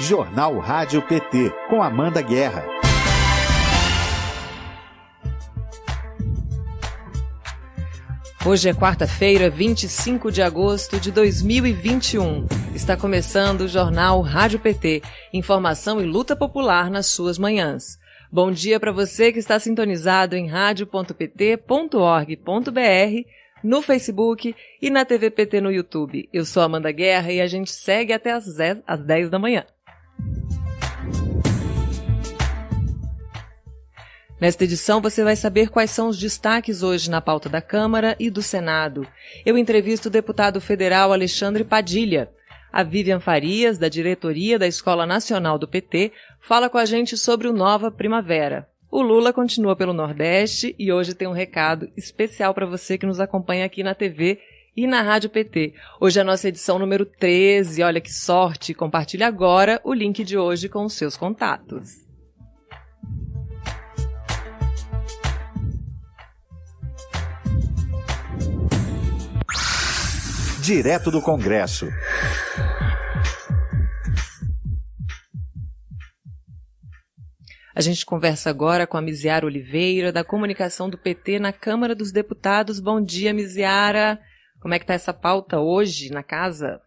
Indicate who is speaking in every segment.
Speaker 1: Jornal Rádio PT, com Amanda Guerra.
Speaker 2: Hoje é quarta-feira, 25 de agosto de 2021. Está começando o Jornal Rádio PT, informação e luta popular nas suas manhãs. Bom dia para você que está sintonizado em radio.pt.org.br, no Facebook e na TV PT no YouTube. Eu sou Amanda Guerra e a gente segue até às 10, às 10 da manhã. Nesta edição você vai saber quais são os destaques hoje na pauta da Câmara e do Senado. Eu entrevisto o deputado federal Alexandre Padilha. A Vivian Farias, da diretoria da Escola Nacional do PT, fala com a gente sobre o Nova Primavera. O Lula continua pelo Nordeste e hoje tem um recado especial para você que nos acompanha aqui na TV e na Rádio PT. Hoje é a nossa edição número 13. Olha que sorte! Compartilhe agora o link de hoje com os seus contatos.
Speaker 1: Direto do Congresso.
Speaker 2: A gente conversa agora com a Miziara Oliveira, da comunicação do PT na Câmara dos Deputados. Bom dia, Miziara. Como é que está essa pauta hoje na casa?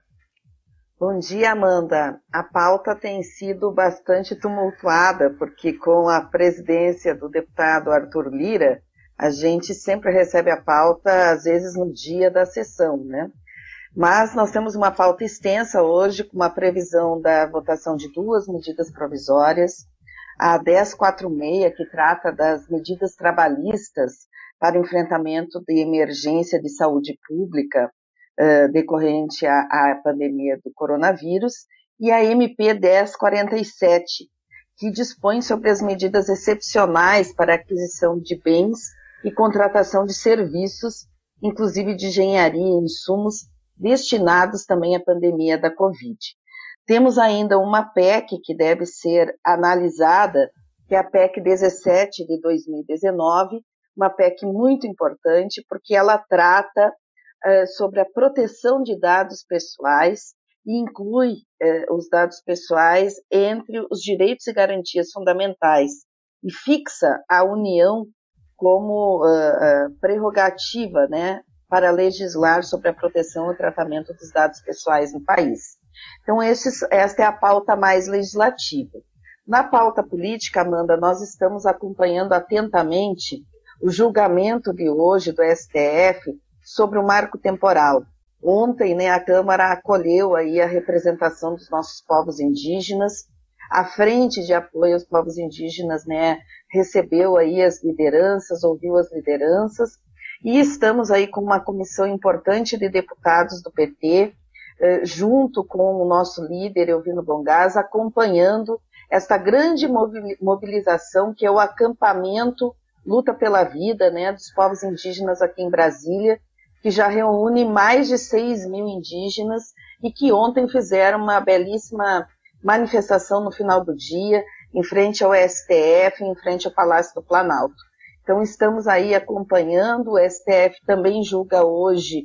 Speaker 3: Bom dia, Amanda. A pauta tem sido bastante tumultuada, porque com a presidência do deputado Arthur Lira, a gente sempre recebe a pauta, às vezes no dia da sessão, né? Mas nós temos uma pauta extensa hoje, com uma previsão da votação de duas medidas provisórias, a 1046, que trata das medidas trabalhistas para enfrentamento de emergência de saúde pública uh, decorrente à, à pandemia do coronavírus, e a MP 1047, que dispõe sobre as medidas excepcionais para aquisição de bens e contratação de serviços, inclusive de engenharia e insumos, destinados também à pandemia da Covid. Temos ainda uma PEC que deve ser analisada, que é a PEC 17 de 2019, uma PEC muito importante, porque ela trata uh, sobre a proteção de dados pessoais e inclui uh, os dados pessoais entre os direitos e garantias fundamentais e fixa a União como uh, prerrogativa né, para legislar sobre a proteção e tratamento dos dados pessoais no país. Então, esses, esta é a pauta mais legislativa. Na pauta política, Amanda, nós estamos acompanhando atentamente o julgamento de hoje do STF sobre o marco temporal. Ontem, né, a Câmara acolheu aí a representação dos nossos povos indígenas. A frente de apoio aos povos indígenas, né, recebeu aí as lideranças, ouviu as lideranças e estamos aí com uma comissão importante de deputados do PT, eh, junto com o nosso líder, Elvino Bongás, acompanhando esta grande mobilização que é o acampamento Luta pela Vida, né, dos povos indígenas aqui em Brasília, que já reúne mais de 6 mil indígenas e que ontem fizeram uma belíssima manifestação no final do dia, em frente ao STF, em frente ao Palácio do Planalto. Então, estamos aí acompanhando. O STF também julga hoje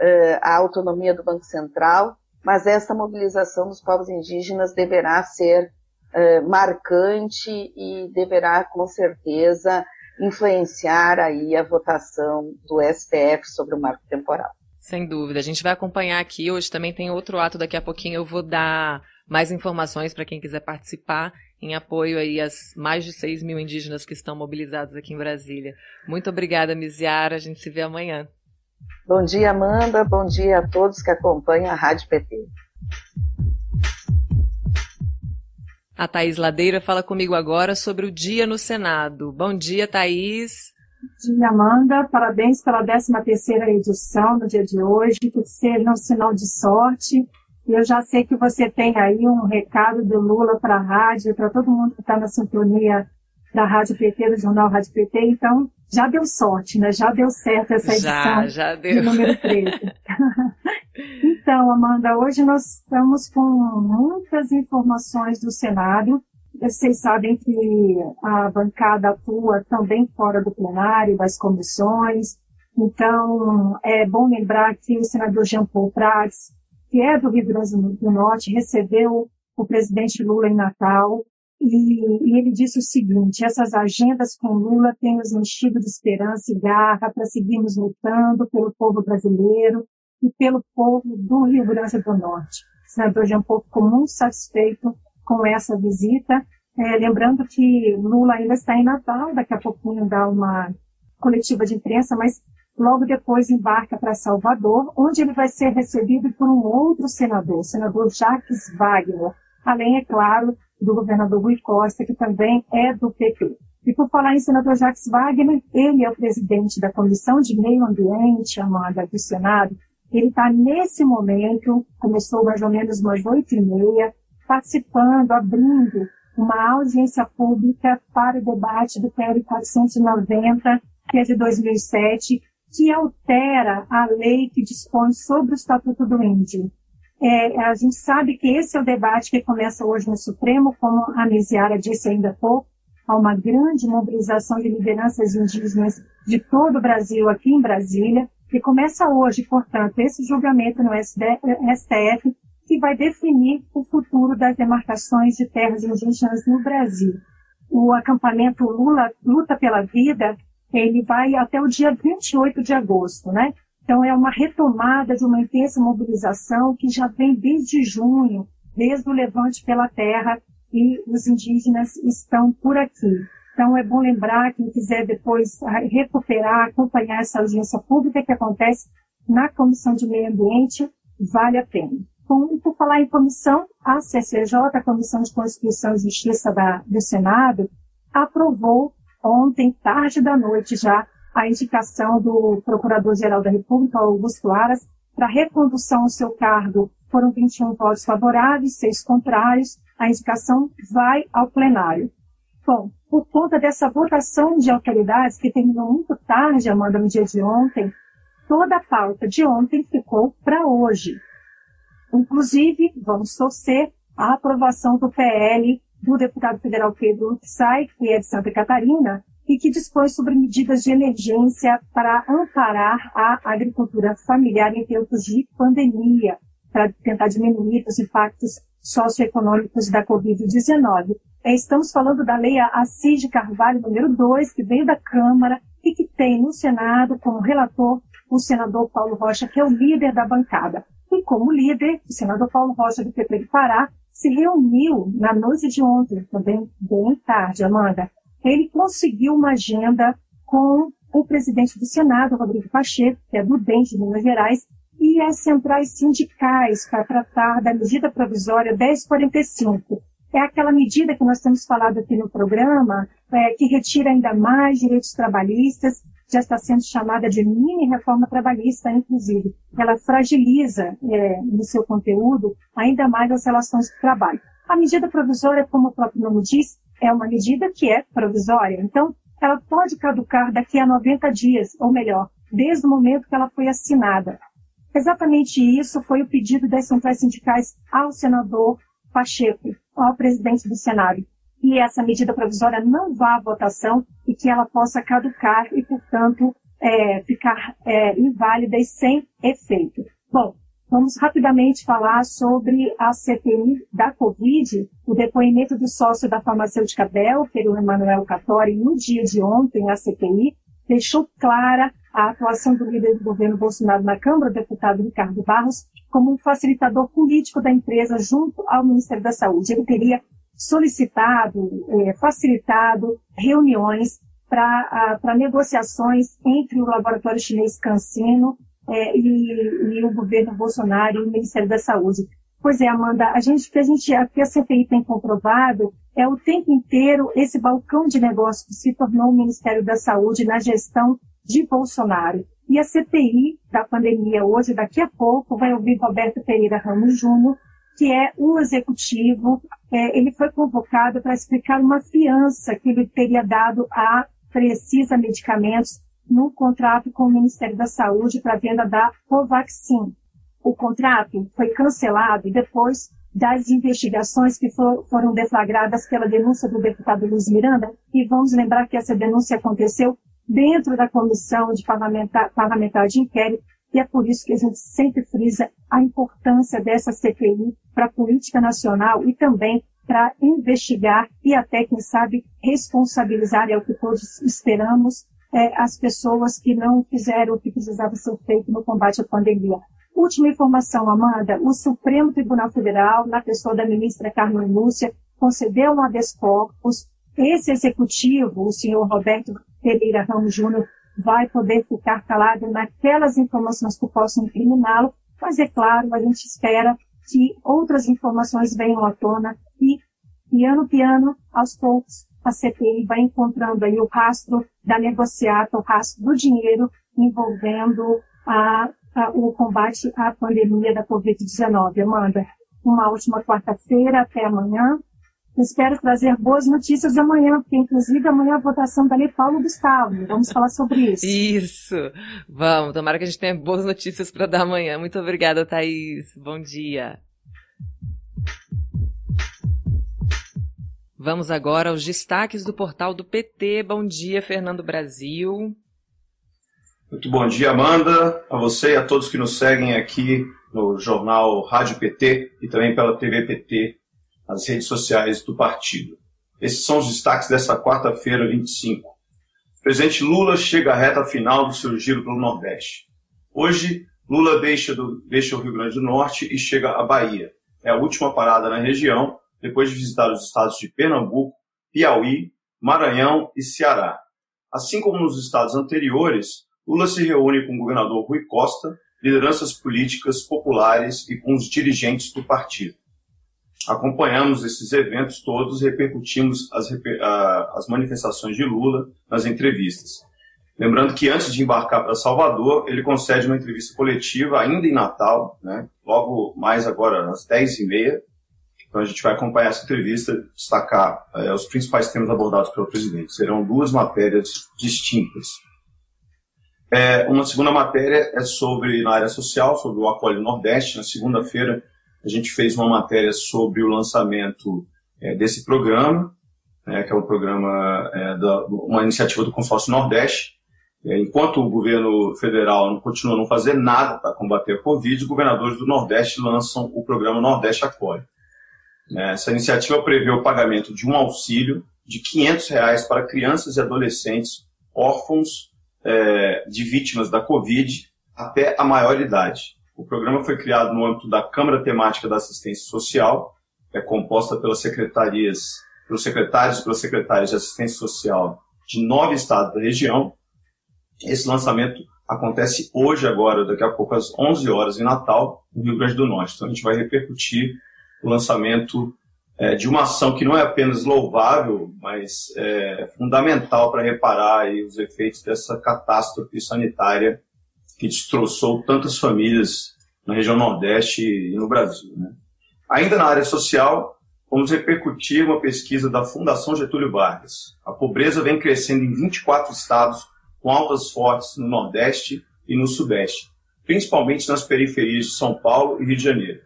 Speaker 3: uh, a autonomia do Banco Central, mas essa mobilização dos povos indígenas deverá ser uh, marcante e deverá, com certeza, influenciar aí a votação do STF sobre o marco temporal.
Speaker 2: Sem dúvida. A gente vai acompanhar aqui. Hoje também tem outro ato. Daqui a pouquinho eu vou dar mais informações para quem quiser participar em apoio aí às mais de 6 mil indígenas que estão mobilizados aqui em Brasília. Muito obrigada, Miziara. A gente se vê amanhã.
Speaker 3: Bom dia, Amanda. Bom dia a todos que acompanham a Rádio PT.
Speaker 2: A Thaís Ladeira fala comigo agora sobre o dia no Senado. Bom dia, Thaís.
Speaker 4: Bom dia, Amanda. Parabéns pela 13 terceira edição no dia de hoje. Que seja um sinal de sorte e eu já sei que você tem aí um recado do Lula para a rádio, para todo mundo que está na sintonia da Rádio PT, do Jornal Rádio PT. Então, já deu sorte, né? Já deu certo essa edição.
Speaker 2: Já, já deu.
Speaker 4: número 13. então, Amanda, hoje nós estamos com muitas informações do Senado. Vocês sabem que a bancada atua também fora do plenário, das comissões. Então, é bom lembrar que o senador Jean Paul Prats que é do Rio Grande do Norte, recebeu o presidente Lula em Natal, e, e, ele disse o seguinte: essas agendas com Lula têm nos enchido de esperança e garra para seguirmos lutando pelo povo brasileiro e pelo povo do Rio Grande do Norte. O senador Jean Paul ficou muito satisfeito com essa visita, é, lembrando que Lula ainda está em Natal, daqui a pouquinho dá uma coletiva de imprensa, mas logo depois embarca para Salvador, onde ele vai ser recebido por um outro senador, o senador Jacques Wagner, além, é claro, do governador Rui Costa, que também é do PT. E por falar em senador Jacques Wagner, ele é o presidente da Comissão de Meio Ambiente, Amanda, do Senado. Ele está nesse momento, começou mais ou menos umas oito e meia, participando, abrindo uma audiência pública para o debate do PL 490, que é de 2007, que altera a lei que dispõe sobre o Estatuto do Índio. É, a gente sabe que esse é o debate que começa hoje no Supremo, como a Mesiara disse ainda há pouco, há uma grande mobilização de lideranças indígenas de todo o Brasil aqui em Brasília, que começa hoje, portanto, esse julgamento no STF, que vai definir o futuro das demarcações de terras indígenas no Brasil. O acampamento Lula Luta pela Vida, ele vai até o dia 28 de agosto, né? Então, é uma retomada de uma intensa mobilização que já vem desde junho, desde o levante pela terra, e os indígenas estão por aqui. Então, é bom lembrar, quem quiser depois recuperar, acompanhar essa audiência pública que acontece na Comissão de Meio Ambiente, vale a pena. Bom, e por falar em comissão, a CCJ, a Comissão de Constituição e Justiça da, do Senado, aprovou ontem, tarde da noite já, a indicação do Procurador-Geral da República, Augusto Aras, para recondução ao seu cargo. Foram 21 votos favoráveis, seis contrários. A indicação vai ao plenário. Bom, por conta dessa votação de autoridades, que terminou muito tarde, Amanda, no dia de ontem, toda a pauta de ontem ficou para hoje. Inclusive, vamos torcer a aprovação do PL do deputado federal Pedro Sai, que é de Santa Catarina, e que dispõe sobre medidas de emergência para amparar a agricultura familiar em tempos de pandemia, para tentar diminuir os impactos socioeconômicos da Covid-19. É, estamos falando da Lei Assis de Carvalho, número 2, que veio da Câmara e que tem no Senado como relator o senador Paulo Rocha, que é o líder da bancada. E como líder, o senador Paulo Rocha do PP do Pará se reuniu na noite de ontem, também bem tarde, Amanda, ele conseguiu uma agenda com o presidente do Senado, Rodrigo Pacheco, que é do DEM de Minas Gerais, e as centrais sindicais para tratar da medida provisória 1045. É aquela medida que nós temos falado aqui no programa, é, que retira ainda mais direitos trabalhistas, já está sendo chamada de mini reforma trabalhista, inclusive. Ela fragiliza é, no seu conteúdo ainda mais as relações de trabalho. A medida provisória, como o próprio nome diz, é uma medida que é provisória. Então, ela pode caducar daqui a 90 dias, ou melhor, desde o momento que ela foi assinada. Exatamente isso foi o pedido das centrais sindicais ao senador Pacheco, ao presidente do Senado. Que essa medida provisória não vá à votação e que ela possa caducar e, portanto, é, ficar é, inválida e sem efeito. Bom, Vamos rapidamente falar sobre a CPI da Covid, o depoimento do sócio da farmacêutica Belfer, Emanuel Catori, no dia de ontem, na CPI, deixou clara a atuação do líder do governo Bolsonaro na Câmara, o deputado Ricardo Barros, como um facilitador político da empresa junto ao Ministério da Saúde. Ele teria solicitado, é, facilitado reuniões para negociações entre o laboratório chinês CanSino é, e, e, o governo Bolsonaro e o Ministério da Saúde. Pois é, Amanda, a gente, que a gente, que a CPI tem comprovado é o tempo inteiro esse balcão de negócio que se tornou o Ministério da Saúde na gestão de Bolsonaro. E a CPI da pandemia hoje, daqui a pouco, vai ouvir Roberto Pereira Ramos Júnior, que é o executivo. É, ele foi convocado para explicar uma fiança que ele teria dado a Precisa Medicamentos no contrato com o Ministério da Saúde para a venda da Covaxin. O contrato foi cancelado depois das investigações que for, foram deflagradas pela denúncia do deputado Luiz Miranda, e vamos lembrar que essa denúncia aconteceu dentro da comissão de parlamentar, parlamentar de inquérito E é por isso que a gente sempre frisa a importância dessa CPI para a política nacional e também para investigar e até, quem sabe, responsabilizar, é o que todos esperamos, é, as pessoas que não fizeram o que precisava ser feito no combate à pandemia. Última informação, Amanda, o Supremo Tribunal Federal, na pessoa da ministra Carmen Lúcia, concedeu um habeas corpus. Esse executivo, o senhor Roberto Pereira Ramos Júnior, vai poder ficar calado naquelas informações que possam incriminá-lo, mas é claro, a gente espera que outras informações venham à tona e, piano, piano, aos poucos, a CPI vai encontrando aí o rastro da negociata, o rastro do dinheiro envolvendo a, a, o combate à pandemia da Covid-19. Amanda, uma última quarta-feira, até amanhã. Espero trazer boas notícias amanhã, porque inclusive amanhã a votação da Lei Paulo Gustavo. Vamos falar sobre isso.
Speaker 2: Isso. Vamos. Tomara que a gente tenha boas notícias para dar amanhã. Muito obrigada, Thaís. Bom dia. Vamos agora aos destaques do portal do PT. Bom dia, Fernando Brasil.
Speaker 5: Muito bom dia, Amanda, a você e a todos que nos seguem aqui no jornal Rádio PT e também pela TV PT as redes sociais do partido. Esses são os destaques desta quarta-feira, 25. O presidente Lula chega à reta final do seu giro pelo Nordeste. Hoje, Lula deixa, do, deixa o Rio Grande do Norte e chega à Bahia. É a última parada na região, depois de visitar os estados de Pernambuco, Piauí, Maranhão e Ceará. Assim como nos estados anteriores, Lula se reúne com o governador Rui Costa, lideranças políticas populares e com os dirigentes do partido acompanhamos esses eventos todos, repercutimos as, as manifestações de Lula nas entrevistas. Lembrando que antes de embarcar para Salvador, ele concede uma entrevista coletiva ainda em Natal, né? logo mais agora às 10h30. Então a gente vai acompanhar essa entrevista, destacar é, os principais temas abordados pelo presidente. Serão duas matérias distintas. É, uma segunda matéria é sobre, na área social, sobre o Acolhe Nordeste. Na segunda-feira, a gente fez uma matéria sobre o lançamento é, desse programa, é, que é um programa, é, da, uma iniciativa do Consórcio Nordeste. É, enquanto o governo federal não continua não fazer nada para combater a Covid, governadores do Nordeste lançam o programa Nordeste Acolhe. É, essa iniciativa prevê o pagamento de um auxílio de 500 reais para crianças e adolescentes órfãos é, de vítimas da Covid até a maior idade. O programa foi criado no âmbito da Câmara Temática da Assistência Social, é composta pelas secretarias, pelos secretários e pelas secretárias de assistência social de nove estados da região. Esse lançamento acontece hoje, agora, daqui a pouco às 11 horas, em Natal, no Rio Grande do Norte. Então a gente vai repercutir o lançamento é, de uma ação que não é apenas louvável, mas é fundamental para reparar os efeitos dessa catástrofe sanitária que destroçou tantas famílias na região Nordeste e no Brasil. Né? Ainda na área social, vamos repercutir uma pesquisa da Fundação Getúlio Vargas. A pobreza vem crescendo em 24 estados, com altas fortes no Nordeste e no Sudeste, principalmente nas periferias de São Paulo e Rio de Janeiro.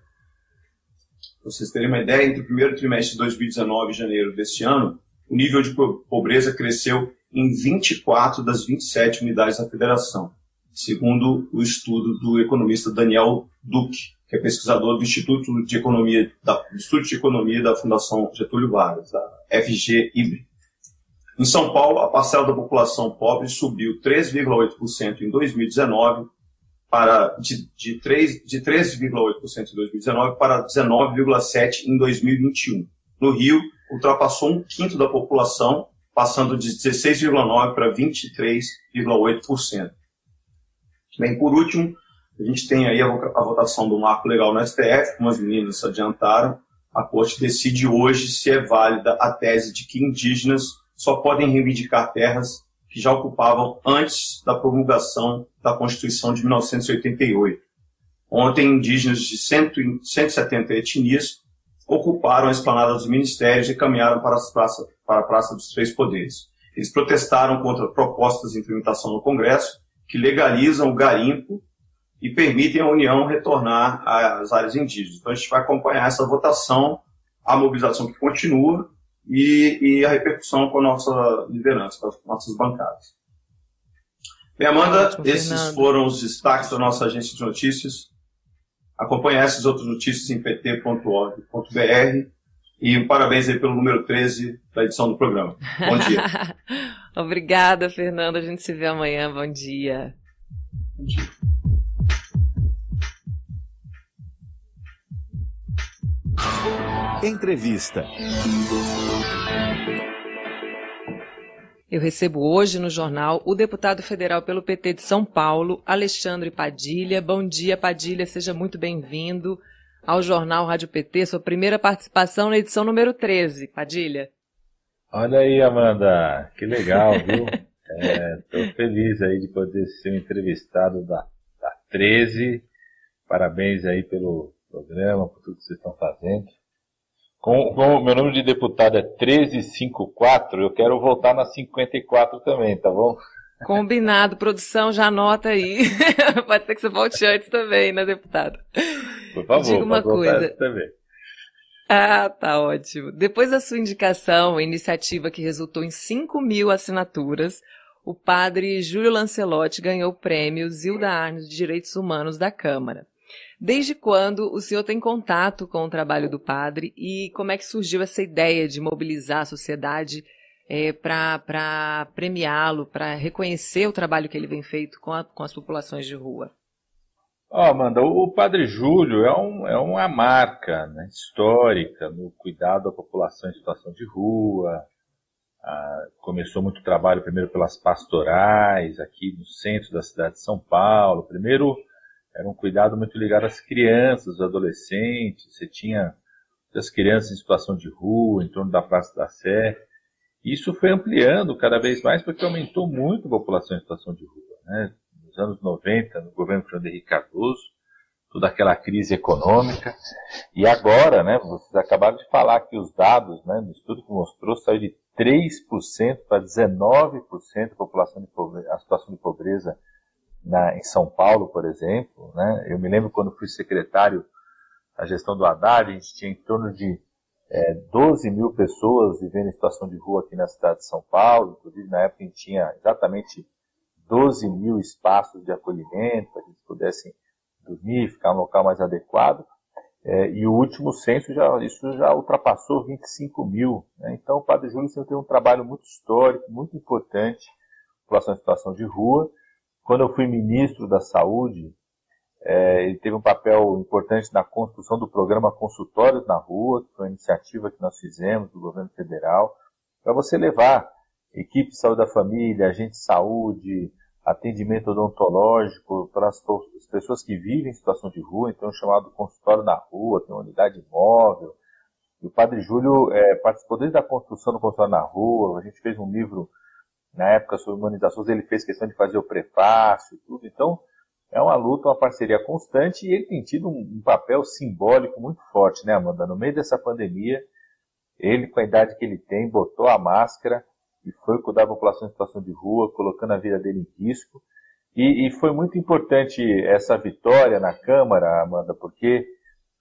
Speaker 5: Para vocês terem uma ideia, entre o primeiro trimestre de 2019 e janeiro deste ano, o nível de pobreza cresceu em 24 das 27 unidades da federação segundo o estudo do economista Daniel Duque, que é pesquisador do Instituto de Economia da, Instituto de Economia da Fundação Getúlio Vargas, da FG IBRE. Em São Paulo, a parcela da população pobre subiu 3,8% em 2019 para de, de 3,8% de 3 em 2019 para 19,7% em 2021. No Rio, ultrapassou um quinto da população, passando de 16,9% para 23,8%. Bem, por último, a gente tem aí a, a votação do marco legal no STF, como as meninas adiantaram. A Corte decide hoje se é válida a tese de que indígenas só podem reivindicar terras que já ocupavam antes da promulgação da Constituição de 1988. Ontem, indígenas de 100, 170 etnias ocuparam a esplanada dos ministérios e caminharam para, praça, para a Praça dos Três Poderes. Eles protestaram contra propostas de implementação no Congresso que legalizam o garimpo e permitem a União retornar às áreas indígenas. Então a gente vai acompanhar essa votação, a mobilização que continua e, e a repercussão com a nossa liderança, com as nossas bancadas. Bem, Amanda, Ótimo, esses Fernando. foram os destaques da nossa agência de notícias. Acompanhe essas outras notícias em pt.org.br e um parabéns aí pelo número 13 da edição do programa. Bom dia.
Speaker 2: Obrigada, Fernando. A gente se vê amanhã. Bom dia. Bom dia.
Speaker 1: Entrevista.
Speaker 2: Eu recebo hoje no jornal o deputado federal pelo PT de São Paulo, Alexandre Padilha. Bom dia, Padilha, seja muito bem-vindo ao jornal Rádio PT, sua primeira participação na edição número 13. Padilha.
Speaker 6: Olha aí, Amanda, que legal, viu? Estou é, feliz aí de poder ser entrevistado da, da 13. Parabéns aí pelo programa, por tudo que vocês estão fazendo. Com, com meu número de deputado é 1354, eu quero voltar na 54 também, tá bom?
Speaker 2: Combinado, produção, já anota aí. pode ser que você volte antes também, né, deputado?
Speaker 6: Por favor,
Speaker 2: Diga uma coisa. Também. Ah, tá ótimo. Depois da sua indicação, iniciativa que resultou em 5 mil assinaturas, o padre Júlio Lancelotti ganhou o prêmio Zilda Arnes de Direitos Humanos da Câmara. Desde quando o senhor tem contato com o trabalho do padre e como é que surgiu essa ideia de mobilizar a sociedade é, para premiá-lo, para reconhecer o trabalho que ele vem feito com, a, com as populações de rua?
Speaker 6: Oh, Amanda, o Padre Júlio é, um, é uma marca né, histórica no cuidado da população em situação de rua. Ah, começou muito trabalho primeiro pelas pastorais aqui no centro da cidade de São Paulo. Primeiro era um cuidado muito ligado às crianças, aos adolescentes. Você tinha as crianças em situação de rua, em torno da Praça da Sé. Isso foi ampliando cada vez mais porque aumentou muito a população em situação de rua. Né? Nos anos 90, no governo Fernando Henrique Cardoso, toda aquela crise econômica. E agora, né, vocês acabaram de falar que os dados, né, no estudo que mostrou, saiu de 3% para 19% da população pobreza, a situação de pobreza na, em São Paulo, por exemplo. Né? Eu me lembro quando fui secretário da gestão do Haddad, a gente tinha em torno de é, 12 mil pessoas vivendo em situação de rua aqui na cidade de São Paulo. Inclusive, na época, a gente tinha exatamente 12 mil espaços de acolhimento para que eles pudessem dormir, ficar no local mais adequado. É, e o último censo, já, isso já ultrapassou 25 mil. Né? Então, o Padre Júlio sempre tem um trabalho muito histórico, muito importante, em situação de rua, quando eu fui ministro da Saúde, é, ele teve um papel importante na construção do programa Consultórios na Rua, que foi uma iniciativa que nós fizemos do governo federal, para você levar equipe de saúde da família, agente de saúde, atendimento odontológico para as, as pessoas que vivem em situação de rua, então chamado consultório na rua, tem uma unidade móvel. E o Padre Júlio é, participou desde a construção do consultório na rua, a gente fez um livro na época sobre humanizações, ele fez questão de fazer o prefácio e tudo. Então, é uma luta, uma parceria constante e ele tem tido um, um, papel simbólico muito forte, né, Amanda? No meio dessa pandemia, ele, com a idade que ele tem, botou a máscara e foi cuidar da população em situação de rua, colocando a vida dele em risco. E, e foi muito importante essa vitória na Câmara, Amanda, porque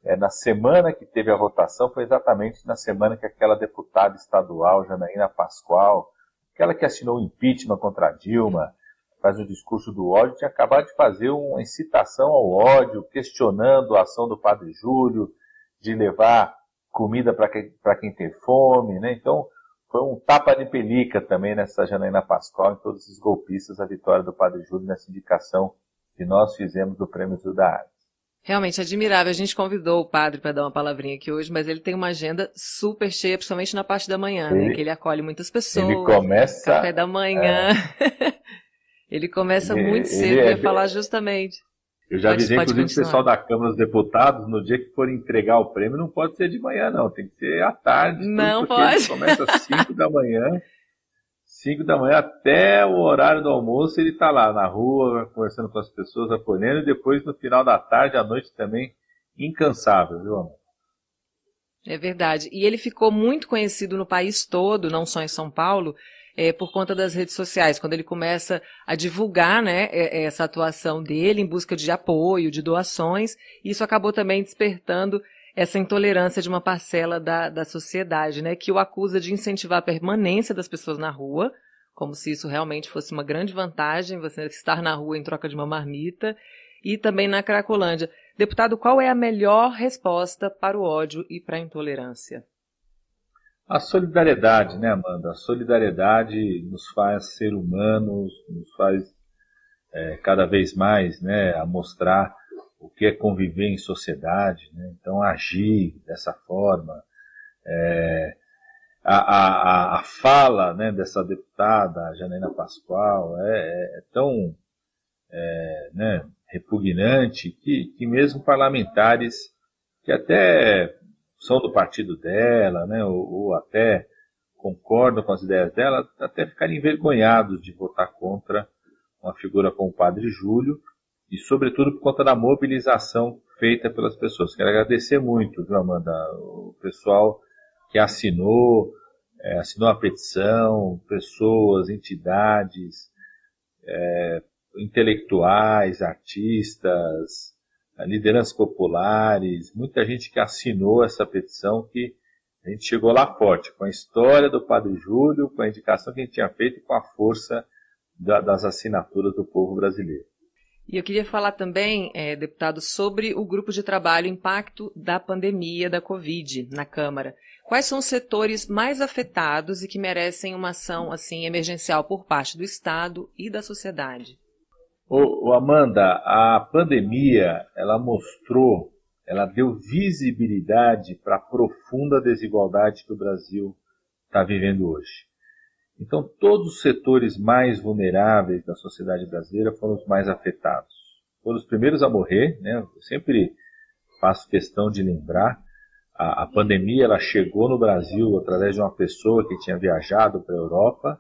Speaker 6: é, na semana que teve a votação, foi exatamente na semana que aquela deputada estadual, Janaína Pascoal, aquela que assinou o impeachment contra Dilma, faz o discurso do ódio, tinha acabado de fazer uma incitação ao ódio, questionando a ação do padre Júlio, de levar comida para quem, quem tem fome, né? Então, foi um tapa de pelica também nessa Janaína Pascoal, em todos esses golpistas, a vitória do padre Júlio nessa indicação que nós fizemos do Prêmio Judá Arte.
Speaker 2: Realmente admirável. A gente convidou o padre para dar uma palavrinha aqui hoje, mas ele tem uma agenda super cheia, principalmente na parte da manhã, né? ele, né? Que ele acolhe muitas pessoas.
Speaker 6: Ele começa.
Speaker 2: Café da manhã. É. ele começa ele, muito cedo é, falar justamente.
Speaker 6: Eu já pode, avisei, inclusive, o pessoal da Câmara dos Deputados, no dia que for entregar o prêmio, não pode ser de manhã, não. Tem que ser à tarde.
Speaker 2: Não pode.
Speaker 6: Começa às 5 da manhã. 5 da manhã até o horário do almoço, ele está lá na rua, conversando com as pessoas, acolhendo, e depois no final da tarde, à noite também, incansável, viu, amor?
Speaker 2: É verdade. E ele ficou muito conhecido no país todo, não só em São Paulo, é, por conta das redes sociais, quando ele começa a divulgar né, é, essa atuação dele em busca de apoio, de doações, isso acabou também despertando essa intolerância de uma parcela da, da sociedade, né, que o acusa de incentivar a permanência das pessoas na rua, como se isso realmente fosse uma grande vantagem, você estar na rua em troca de uma marmita, e também na Cracolândia. Deputado, qual é a melhor resposta para o ódio e para a intolerância?
Speaker 6: A solidariedade, né, Amanda? A solidariedade nos faz ser humanos, nos faz é, cada vez mais né, a mostrar o que é conviver em sociedade. Né? Então, agir dessa forma. É, a, a, a, fala né, dessa deputada, Janaína Pascoal, é, é, é tão é, né, repugnante que, que mesmo parlamentares que até são do partido dela, né, ou, ou até concordam com as ideias dela, até ficarem envergonhados de votar contra uma figura como o Padre Júlio, e sobretudo por conta da mobilização feita pelas pessoas. Quero agradecer muito, viu, Amanda, o pessoal que assinou, é, assinou a petição, pessoas, entidades, é, intelectuais, artistas, lideranças populares, muita gente que assinou essa petição que a gente chegou lá forte, com a história do Padre Júlio, com a indicação que a gente tinha feito e com a força da, das assinaturas do povo brasileiro.
Speaker 2: E eu queria falar também, é, deputado, sobre o grupo de trabalho Impacto da Pandemia da Covid na Câmara. Quais são os setores mais afetados e que merecem uma ação assim emergencial por parte do Estado e da sociedade?
Speaker 6: Amanda, a pandemia ela mostrou, ela deu visibilidade para a profunda desigualdade que o Brasil está vivendo hoje. Então, todos os setores mais vulneráveis da sociedade brasileira foram os mais afetados. Foram os primeiros a morrer, né? Eu sempre faço questão de lembrar. A, a pandemia ela chegou no Brasil através de uma pessoa que tinha viajado para a Europa,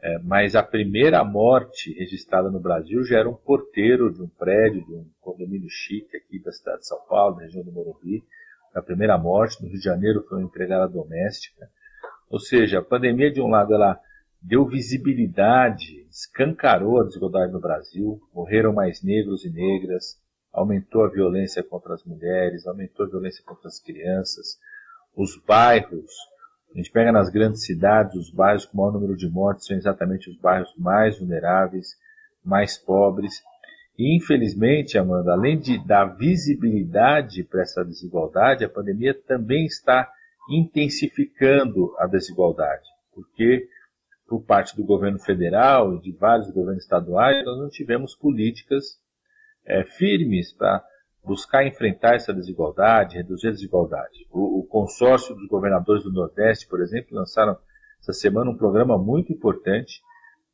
Speaker 6: é, mas a primeira morte registrada no Brasil já era um porteiro de um prédio, de um condomínio chique aqui da cidade de São Paulo, na região do Morumbi. A primeira morte no Rio de Janeiro foi uma empregada doméstica. Ou seja, a pandemia, de um lado, ela deu visibilidade, escancarou a desigualdade no Brasil, morreram mais negros e negras, aumentou a violência contra as mulheres, aumentou a violência contra as crianças, os bairros, a gente pega nas grandes cidades, os bairros com maior número de mortes são exatamente os bairros mais vulneráveis, mais pobres. E infelizmente, Amanda, além de dar visibilidade para essa desigualdade, a pandemia também está intensificando a desigualdade, porque por parte do governo federal e de vários governos estaduais, nós não tivemos políticas é, firmes para buscar enfrentar essa desigualdade, reduzir a desigualdade. O, o, consórcio dos governadores do Nordeste, por exemplo, lançaram essa semana um programa muito importante.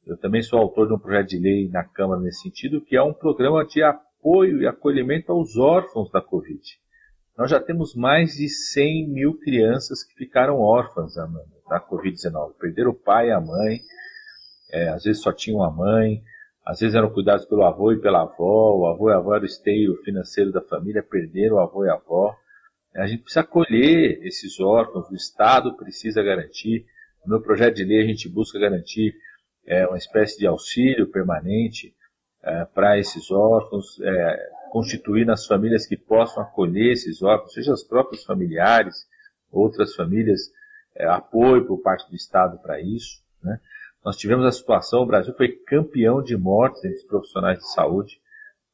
Speaker 6: Eu também sou autor de um projeto de lei na Câmara nesse sentido, que é um programa de apoio e acolhimento aos órfãos da Covid. Nós já temos mais de 100 mil crianças que ficaram órfãs da Covid-19. Perderam o pai e a mãe, é, às vezes só tinham a mãe, às vezes eram cuidados pelo avô e pela avó, o avô e a avó eram o esteio financeiro da família, perderam o avô e a avó. A gente precisa acolher esses órfãos, o Estado precisa garantir. No meu projeto de lei a gente busca garantir é, uma espécie de auxílio permanente é, para esses órfãos, é, constituir nas famílias que possam acolher esses órfãos, seja os próprios familiares, outras famílias, é, apoio por parte do Estado para isso. Né? Nós tivemos a situação, o Brasil foi campeão de mortes entre os profissionais de saúde.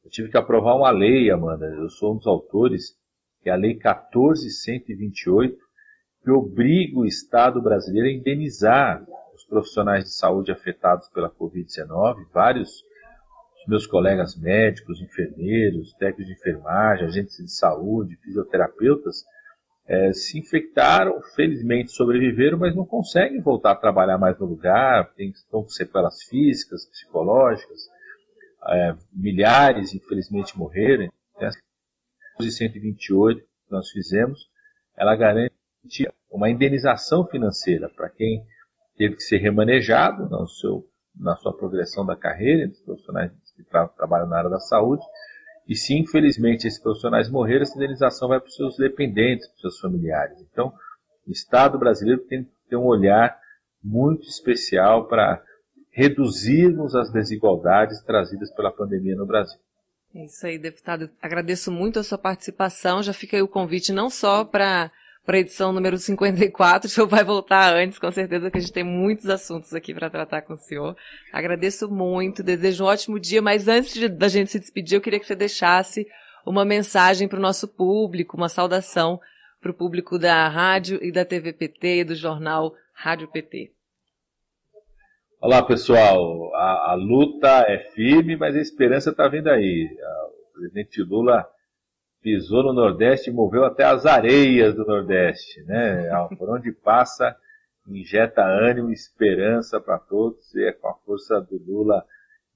Speaker 6: Eu tive que aprovar uma lei, Amanda, eu sou um dos autores, que é a Lei 14128, que obriga o Estado brasileiro a indenizar os profissionais de saúde afetados pela Covid-19, vários meus colegas médicos, enfermeiros, técnicos de enfermagem, agentes de saúde, fisioterapeutas, é, se infectaram, felizmente sobreviveram, mas não conseguem voltar a trabalhar mais no lugar, tem, estão com sequelas físicas, psicológicas, é, milhares, infelizmente, morreram. Então, a 128 que nós fizemos, ela garante uma indenização financeira para quem teve que ser remanejado no seu, na sua progressão da carreira, dos profissionais que tra trabalham na área da saúde. E se infelizmente esses profissionais morreram, essa indenização vai para os seus dependentes, para os seus familiares. Então, o Estado brasileiro tem que ter um olhar muito especial para reduzirmos as desigualdades trazidas pela pandemia no Brasil.
Speaker 2: É isso aí, deputado. Agradeço muito a sua participação. Já fica aí o convite não só para para a edição número 54. O senhor vai voltar antes, com certeza, que a gente tem muitos assuntos aqui para tratar com o senhor. Agradeço muito, desejo um ótimo dia, mas antes de, da gente se despedir, eu queria que você deixasse uma mensagem para o nosso público, uma saudação para o público da rádio e da TV PT e do jornal Rádio PT.
Speaker 6: Olá, pessoal. A, a luta é firme, mas a esperança está vindo aí. O presidente Lula pisou no Nordeste e moveu até as areias do Nordeste, né? Por onde passa, injeta ânimo, esperança para todos e é com a força do Lula,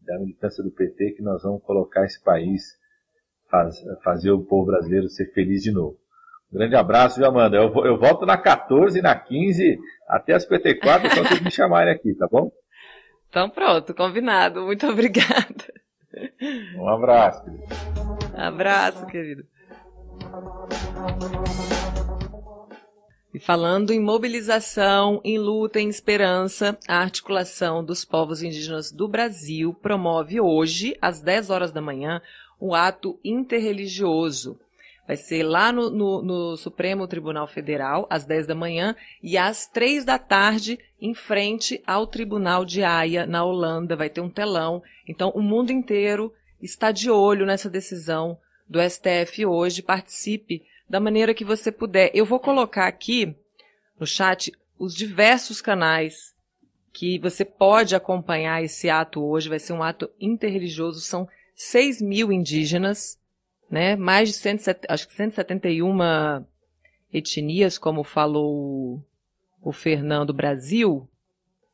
Speaker 6: da militância do PT que nós vamos colocar esse país, faz, fazer o povo brasileiro ser feliz de novo. Um grande abraço, Amanda. Eu, eu volto na 14, na 15, até as PT4, só vocês me chamarem aqui, tá bom?
Speaker 2: Então pronto, combinado. Muito obrigada.
Speaker 6: Um abraço. Querido.
Speaker 2: Abraço, querido. E falando em mobilização, em luta, em esperança, a articulação dos povos indígenas do Brasil promove hoje, às 10 horas da manhã, um ato interreligioso. Vai ser lá no, no, no, Supremo Tribunal Federal, às 10 da manhã, e às 3 da tarde, em frente ao Tribunal de Haia, na Holanda. Vai ter um telão. Então, o mundo inteiro está de olho nessa decisão do STF hoje. Participe da maneira que você puder. Eu vou colocar aqui no chat os diversos canais que você pode acompanhar esse ato hoje. Vai ser um ato interreligioso. São 6 mil indígenas, né? Mais de 100, acho que 171 etnias, como falou o Fernando Brasil.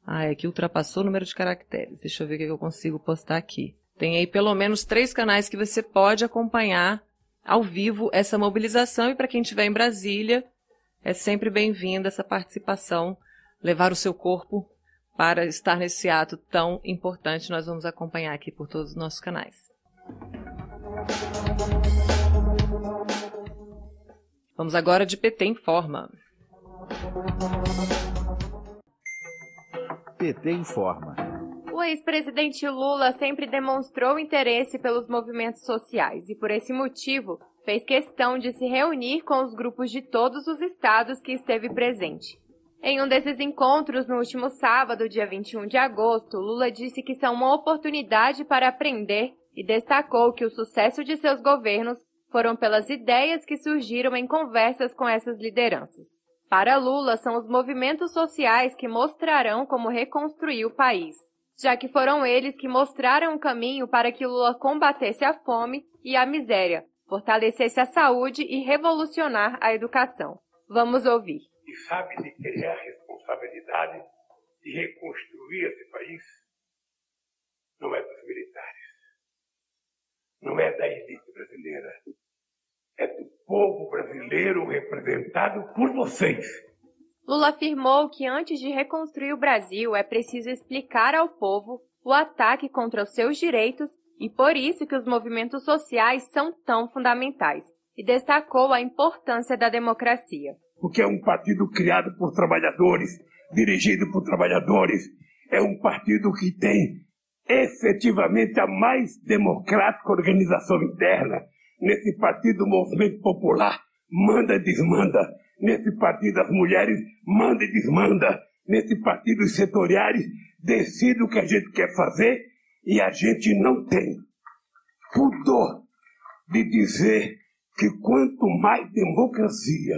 Speaker 2: Ah, é que ultrapassou o número de caracteres. Deixa eu ver o que eu consigo postar aqui. Tem aí pelo menos três canais que você pode acompanhar ao vivo essa mobilização e para quem estiver em Brasília, é sempre bem-vinda essa participação, levar o seu corpo para estar nesse ato tão importante. Nós vamos acompanhar aqui por todos os nossos canais. Vamos agora de PT em Forma.
Speaker 1: PT informa
Speaker 7: o ex-presidente Lula sempre demonstrou interesse pelos movimentos sociais e, por esse motivo, fez questão de se reunir com os grupos de todos os estados que esteve presente. Em um desses encontros, no último sábado, dia 21 de agosto, Lula disse que são uma oportunidade para aprender e destacou que o sucesso de seus governos foram pelas ideias que surgiram em conversas com essas lideranças. Para Lula, são os movimentos sociais que mostrarão como reconstruir o país já que foram eles que mostraram o caminho para que Lula combatesse a fome e a miséria, fortalecesse a saúde e revolucionar a educação. Vamos ouvir.
Speaker 8: E sabe de quem é a responsabilidade de reconstruir esse país? Não é dos militares. Não é da elite brasileira. É do povo brasileiro representado por vocês.
Speaker 7: Lula afirmou que antes de reconstruir o Brasil é preciso explicar ao povo o ataque contra os seus direitos e por isso que os movimentos sociais são tão fundamentais, e destacou a importância da democracia.
Speaker 8: Porque é um partido criado por trabalhadores, dirigido por trabalhadores, é um partido que tem efetivamente a mais democrática organização interna. Nesse partido, o movimento popular manda e desmanda, Nesse partido as mulheres manda e desmanda. Nesse partido os setoriais decidem o que a gente quer fazer e a gente não tem pudor de dizer que quanto mais democracia,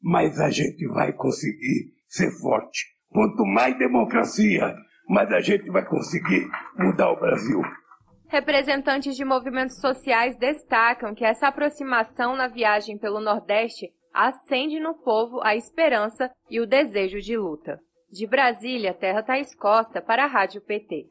Speaker 8: mais a gente vai conseguir ser forte. Quanto mais democracia, mais a gente vai conseguir mudar o Brasil.
Speaker 7: Representantes de movimentos sociais destacam que essa aproximação na viagem pelo Nordeste acende no povo a esperança e o desejo de luta. De Brasília, Terra Thaís Costa, para a Rádio PT.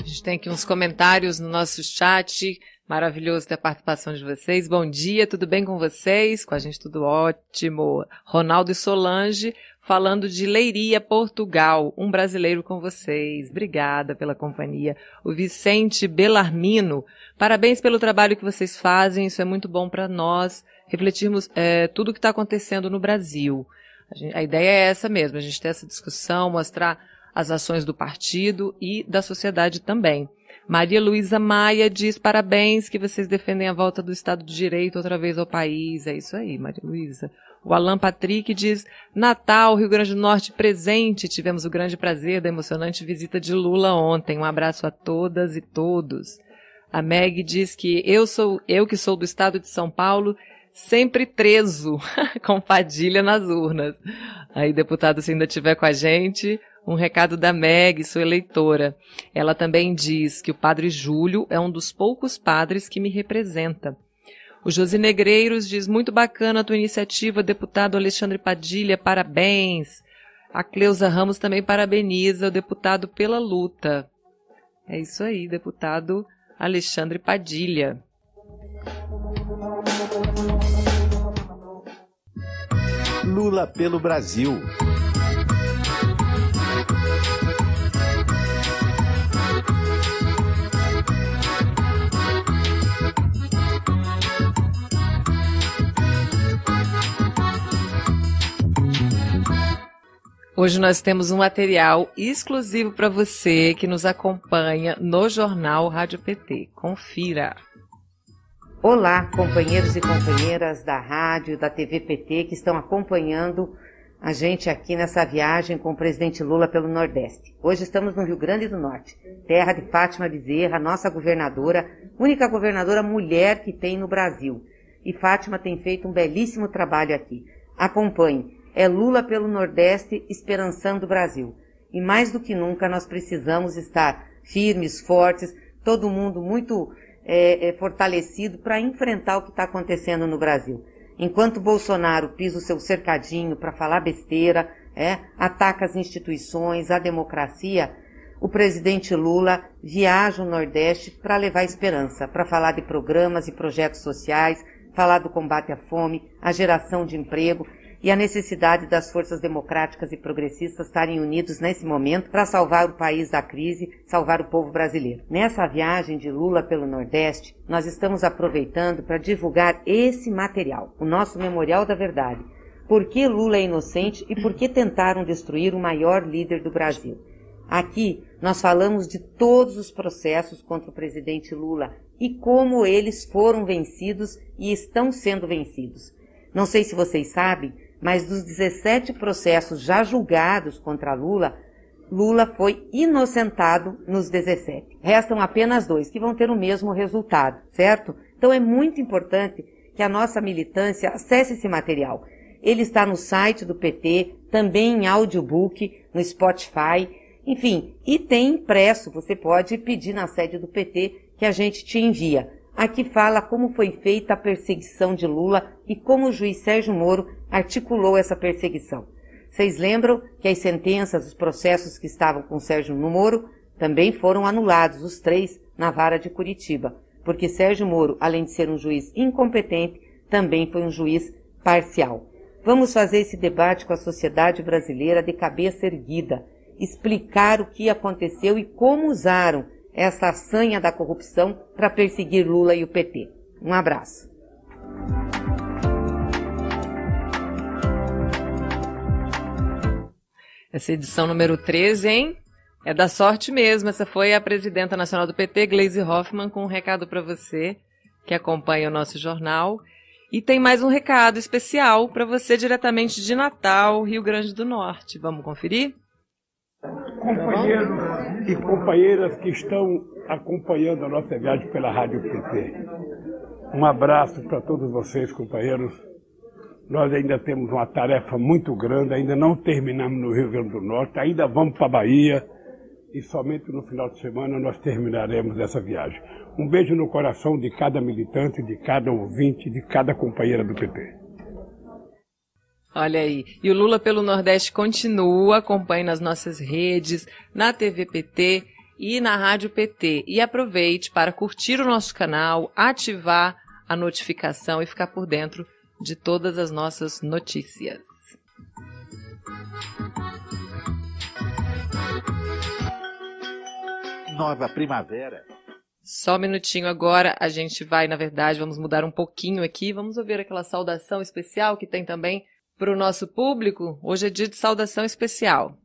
Speaker 2: A gente tem aqui uns comentários no nosso chat. Maravilhoso ter a participação de vocês. Bom dia, tudo bem com vocês? Com a gente tudo ótimo. Ronaldo e Solange falando de Leiria, Portugal. Um brasileiro com vocês. Obrigada pela companhia. O Vicente Belarmino. Parabéns pelo trabalho que vocês fazem. Isso é muito bom para nós refletirmos é, tudo o que está acontecendo no Brasil. A, gente, a ideia é essa mesmo, a gente ter essa discussão, mostrar as ações do partido e da sociedade também. Maria Luísa Maia diz parabéns que vocês defendem a volta do Estado de Direito outra vez ao país. É isso aí, Maria Luísa. O Alan Patrick diz: Natal, Rio Grande do Norte presente. Tivemos o grande prazer da emocionante visita de Lula ontem. Um abraço a todas e todos. A Meg diz que eu sou eu que sou do estado de São Paulo, sempre treso, com Padilha nas urnas. Aí, deputado, se ainda tiver com a gente, um recado da Meg, sua eleitora. Ela também diz que o padre Júlio é um dos poucos padres que me representa. O Josi Negreiros diz, muito bacana a tua iniciativa, deputado Alexandre Padilha, parabéns. A Cleusa Ramos também parabeniza o deputado pela luta. É isso aí, deputado Alexandre Padilha.
Speaker 1: Lula pelo Brasil.
Speaker 2: Hoje nós temos um material exclusivo para você que nos acompanha no jornal Rádio PT. Confira.
Speaker 9: Olá, companheiros e companheiras da rádio, da TV PT que estão acompanhando a gente aqui nessa viagem com o presidente Lula pelo Nordeste. Hoje estamos no Rio Grande do Norte, terra de Fátima Bezerra, nossa governadora, única governadora mulher que tem no Brasil. E Fátima tem feito um belíssimo trabalho aqui. Acompanhe é Lula pelo Nordeste esperançando o Brasil. E mais do que nunca nós precisamos estar firmes, fortes, todo mundo muito é, é, fortalecido para enfrentar o que está acontecendo no Brasil. Enquanto Bolsonaro pisa o seu cercadinho para falar besteira, é, ataca as instituições, a democracia, o presidente Lula viaja o Nordeste para levar esperança, para falar de programas e projetos sociais, falar do combate à fome, a geração de emprego e a necessidade das forças democráticas e progressistas estarem unidos nesse momento para salvar o país da crise, salvar o povo brasileiro. Nessa viagem de Lula pelo Nordeste, nós estamos aproveitando para divulgar esse material, o nosso Memorial da Verdade. Por que Lula é inocente e por que tentaram destruir o maior líder do Brasil? Aqui nós falamos de todos os processos contra o presidente Lula e como eles foram vencidos e estão sendo vencidos. Não sei se vocês sabem, mas dos 17 processos já julgados contra Lula, Lula foi inocentado nos 17. Restam apenas dois que vão ter o mesmo resultado, certo? Então é muito importante que a nossa militância acesse esse material. Ele está no site do PT, também em audiobook, no Spotify, enfim, e tem impresso, você pode pedir na sede do PT que a gente te envia. Aqui fala como foi feita a perseguição de Lula e como o juiz Sérgio Moro articulou essa perseguição. Vocês lembram que as sentenças, os processos que estavam com Sérgio Moro também foram anulados, os três, na vara de Curitiba, porque Sérgio Moro, além de ser um juiz incompetente, também foi um juiz parcial. Vamos fazer esse debate com a sociedade brasileira de cabeça erguida, explicar o que aconteceu e como usaram essa sanha da corrupção para perseguir Lula e o PT. Um abraço.
Speaker 2: Essa edição número 13, hein? É da sorte mesmo. Essa foi a presidenta nacional do PT, Gleisi Hoffmann, com um recado para você que acompanha o nosso jornal. E tem mais um recado especial para você diretamente de Natal, Rio Grande do Norte. Vamos conferir?
Speaker 8: Companheiros e companheiras que estão acompanhando a nossa viagem pela Rádio PT. Um abraço para todos vocês, companheiros. Nós ainda temos uma tarefa muito grande, ainda não terminamos no Rio Grande do Norte, ainda vamos para a Bahia e somente no final de semana nós terminaremos essa viagem. Um beijo no coração de cada militante, de cada ouvinte, de cada companheira do PT.
Speaker 2: Olha aí. E o Lula pelo Nordeste continua, acompanhe nas nossas redes, na TV PT e na Rádio PT. E aproveite para curtir o nosso canal, ativar a notificação e ficar por dentro de todas as nossas notícias.
Speaker 1: Nova Primavera.
Speaker 2: Só um minutinho agora, a gente vai, na verdade, vamos mudar um pouquinho aqui, vamos ouvir aquela saudação especial que tem também para o nosso público, hoje é dia de saudação especial.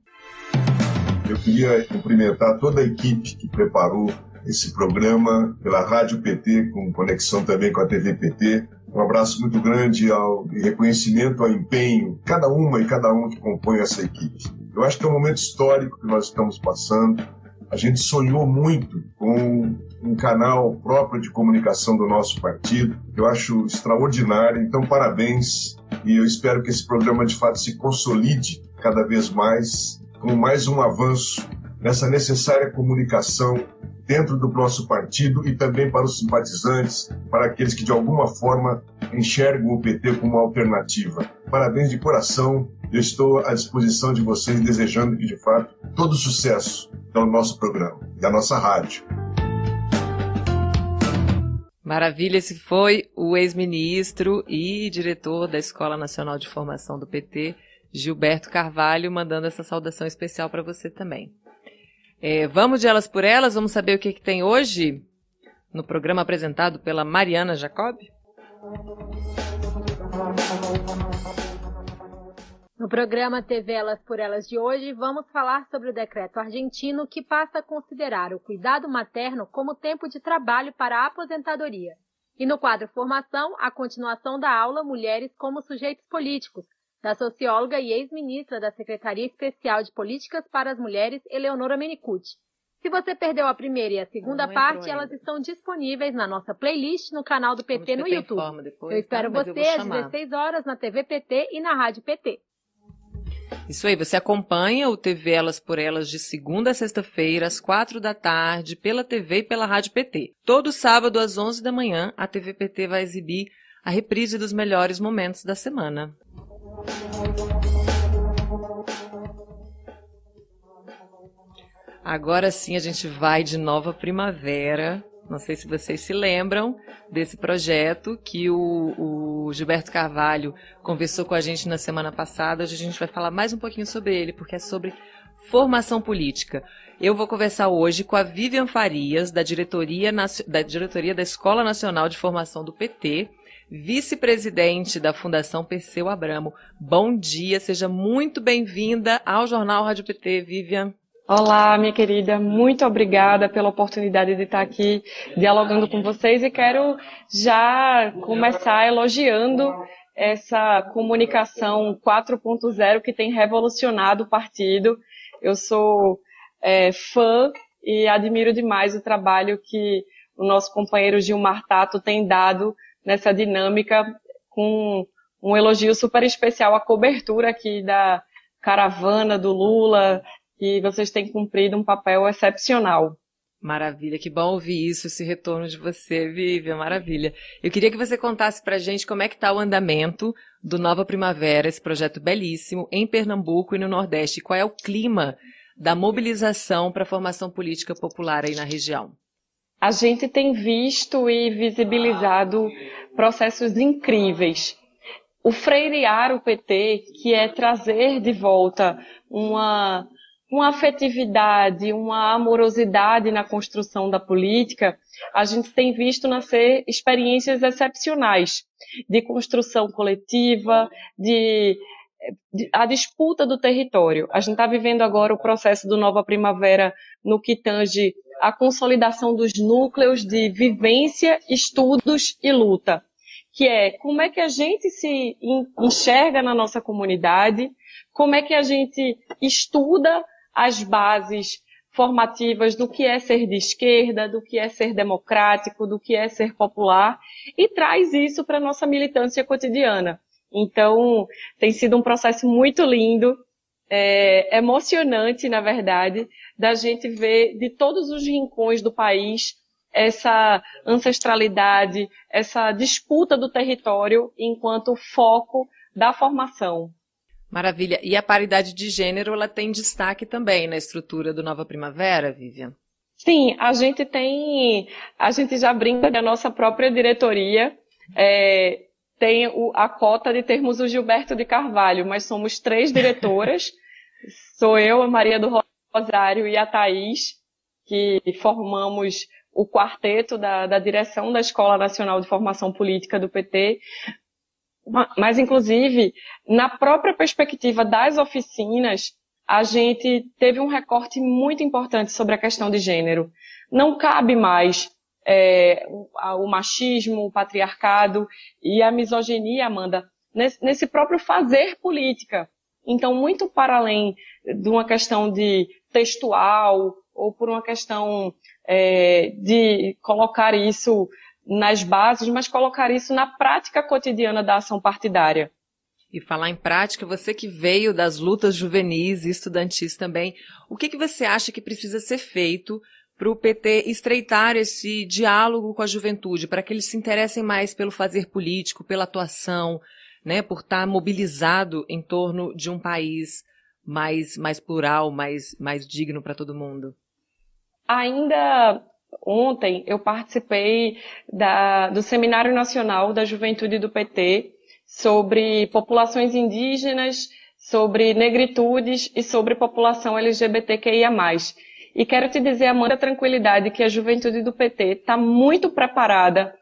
Speaker 10: Eu queria cumprimentar toda a equipe que preparou esse programa pela Rádio PT, com conexão também com a TV PT. Um abraço muito grande ao reconhecimento ao empenho, cada uma e cada um que compõe essa equipe. Eu acho que é um momento histórico que nós estamos passando. A gente sonhou muito com um canal próprio de comunicação do nosso partido. Eu acho extraordinário. Então, parabéns. E eu espero que esse programa de fato se consolide cada vez mais, com mais um avanço nessa necessária comunicação dentro do nosso partido e também para os simpatizantes, para aqueles que de alguma forma enxergam o PT como alternativa. Parabéns de coração, eu estou à disposição de vocês, desejando que de fato todo sucesso ao nosso programa e à nossa rádio.
Speaker 2: Maravilha, esse foi o ex-ministro e diretor da Escola Nacional de Formação do PT, Gilberto Carvalho, mandando essa saudação especial para você também. É, vamos de elas por elas, vamos saber o que, que tem hoje no programa apresentado pela Mariana Jacob?
Speaker 11: No programa TV Elas por Elas de hoje, vamos falar sobre o decreto argentino que passa a considerar o cuidado materno como tempo de trabalho para a aposentadoria. E no quadro Formação, a continuação da aula Mulheres como Sujeitos Políticos, da socióloga e ex-ministra da Secretaria Especial de Políticas para as Mulheres, Eleonora Menicucci. Se você perdeu a primeira e a segunda parte, elas estão disponíveis na nossa playlist no canal do PT no YouTube. Depois, eu espero tá? você eu às 16 horas na TV PT e na Rádio PT.
Speaker 2: Isso aí, você acompanha o TV Elas por Elas de segunda a sexta-feira, às quatro da tarde, pela TV e pela Rádio PT. Todo sábado, às 11 da manhã, a TV PT vai exibir a reprise dos melhores momentos da semana. Agora sim a gente vai de nova primavera. Não sei se vocês se lembram desse projeto que o, o, Gilberto Carvalho conversou com a gente na semana passada. Hoje a gente vai falar mais um pouquinho sobre ele, porque é sobre formação política. Eu vou conversar hoje com a Vivian Farias, da diretoria, da diretoria da Escola Nacional de Formação do PT, vice-presidente da Fundação Perseu Abramo. Bom dia, seja muito bem-vinda ao Jornal Rádio PT, Vivian.
Speaker 12: Olá, minha querida, muito obrigada pela oportunidade de estar aqui dialogando com vocês e quero já começar elogiando essa comunicação 4.0 que tem revolucionado o partido. Eu sou é, fã e admiro demais o trabalho que o nosso companheiro Gilmar Tato tem dado nessa dinâmica com um elogio super especial à cobertura aqui da caravana do Lula, que vocês têm cumprido um papel excepcional.
Speaker 2: Maravilha, que bom ouvir isso, esse retorno de você, Vivian, maravilha. Eu queria que você contasse pra gente como é que está o andamento do Nova Primavera, esse projeto belíssimo, em Pernambuco e no Nordeste. Qual é o clima da mobilização para a formação política popular aí na região?
Speaker 12: a gente tem visto e visibilizado processos incríveis. O freirear o PT, que é trazer de volta uma, uma afetividade, uma amorosidade na construção da política, a gente tem visto nascer experiências excepcionais de construção coletiva, de a disputa do território. A gente está vivendo agora o processo do Nova Primavera no que tange a consolidação dos núcleos de vivência, estudos e luta, que é como é que a gente se enxerga na nossa comunidade, como é que a gente estuda as bases formativas do que é ser de esquerda, do que é ser democrático, do que é ser popular e traz isso para a nossa militância cotidiana. Então, tem sido um processo muito lindo, é, emocionante, na verdade, da gente ver de todos os rincões do país essa ancestralidade, essa disputa do território enquanto foco da formação.
Speaker 2: Maravilha. E a paridade de gênero, ela tem destaque também na estrutura do Nova Primavera, Vivian?
Speaker 12: Sim, a gente tem, a gente já brinca da nossa própria diretoria, é, tem o, a cota de termos o Gilberto de Carvalho, mas somos três diretoras. Sou eu, a Maria do Rosário e a Thaís, que formamos o quarteto da, da direção da Escola Nacional de Formação Política do PT. Mas, inclusive, na própria perspectiva das oficinas, a gente teve um recorte muito importante sobre a questão de gênero. Não cabe mais é, o, machismo, o patriarcado e a misoginia, Amanda, nesse, nesse próprio fazer política. Então, muito para além de uma questão de textual ou por uma questão é, de colocar isso nas bases, mas colocar isso na prática cotidiana da ação partidária.
Speaker 2: E falar em prática, você que veio das lutas juvenis e estudantis também, o que, que você acha que precisa ser feito para o PT estreitar esse diálogo com a juventude, para que eles se interessem mais pelo fazer político, pela atuação, né, por estar mobilizado em torno de um país mais, mais plural, mais, mais digno para todo mundo?
Speaker 12: Ainda ontem eu participei da, do Seminário Nacional da Juventude do PT sobre populações indígenas, sobre negritudes e sobre população LGBTQIA+. E quero te dizer, Amanda, tranquilidade que a juventude do PT está muito preparada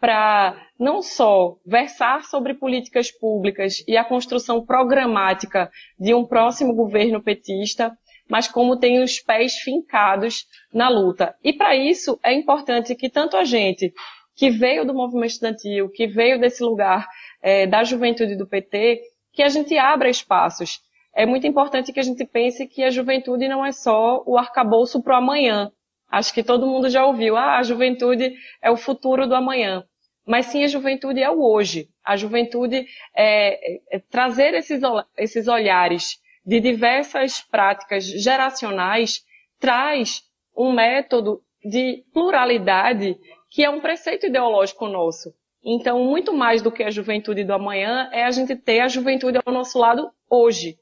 Speaker 12: para não só versar sobre políticas públicas e a construção programática de um próximo governo petista, mas como tem os pés fincados na luta. E para isso é importante que tanto a gente que veio do movimento estudantil, que veio desse lugar é, da juventude do PT, que a gente abra espaços. É muito importante que a gente pense que a juventude não é só o arcabouço para o amanhã. Acho que todo mundo já ouviu, ah, a juventude é o futuro do amanhã mas sim a juventude é o hoje. A juventude é, é, é trazer esses, esses olhares de diversas práticas geracionais traz um método de pluralidade que é um preceito ideológico nosso. Então, muito mais do que a juventude do amanhã é a gente ter a juventude ao nosso lado hoje.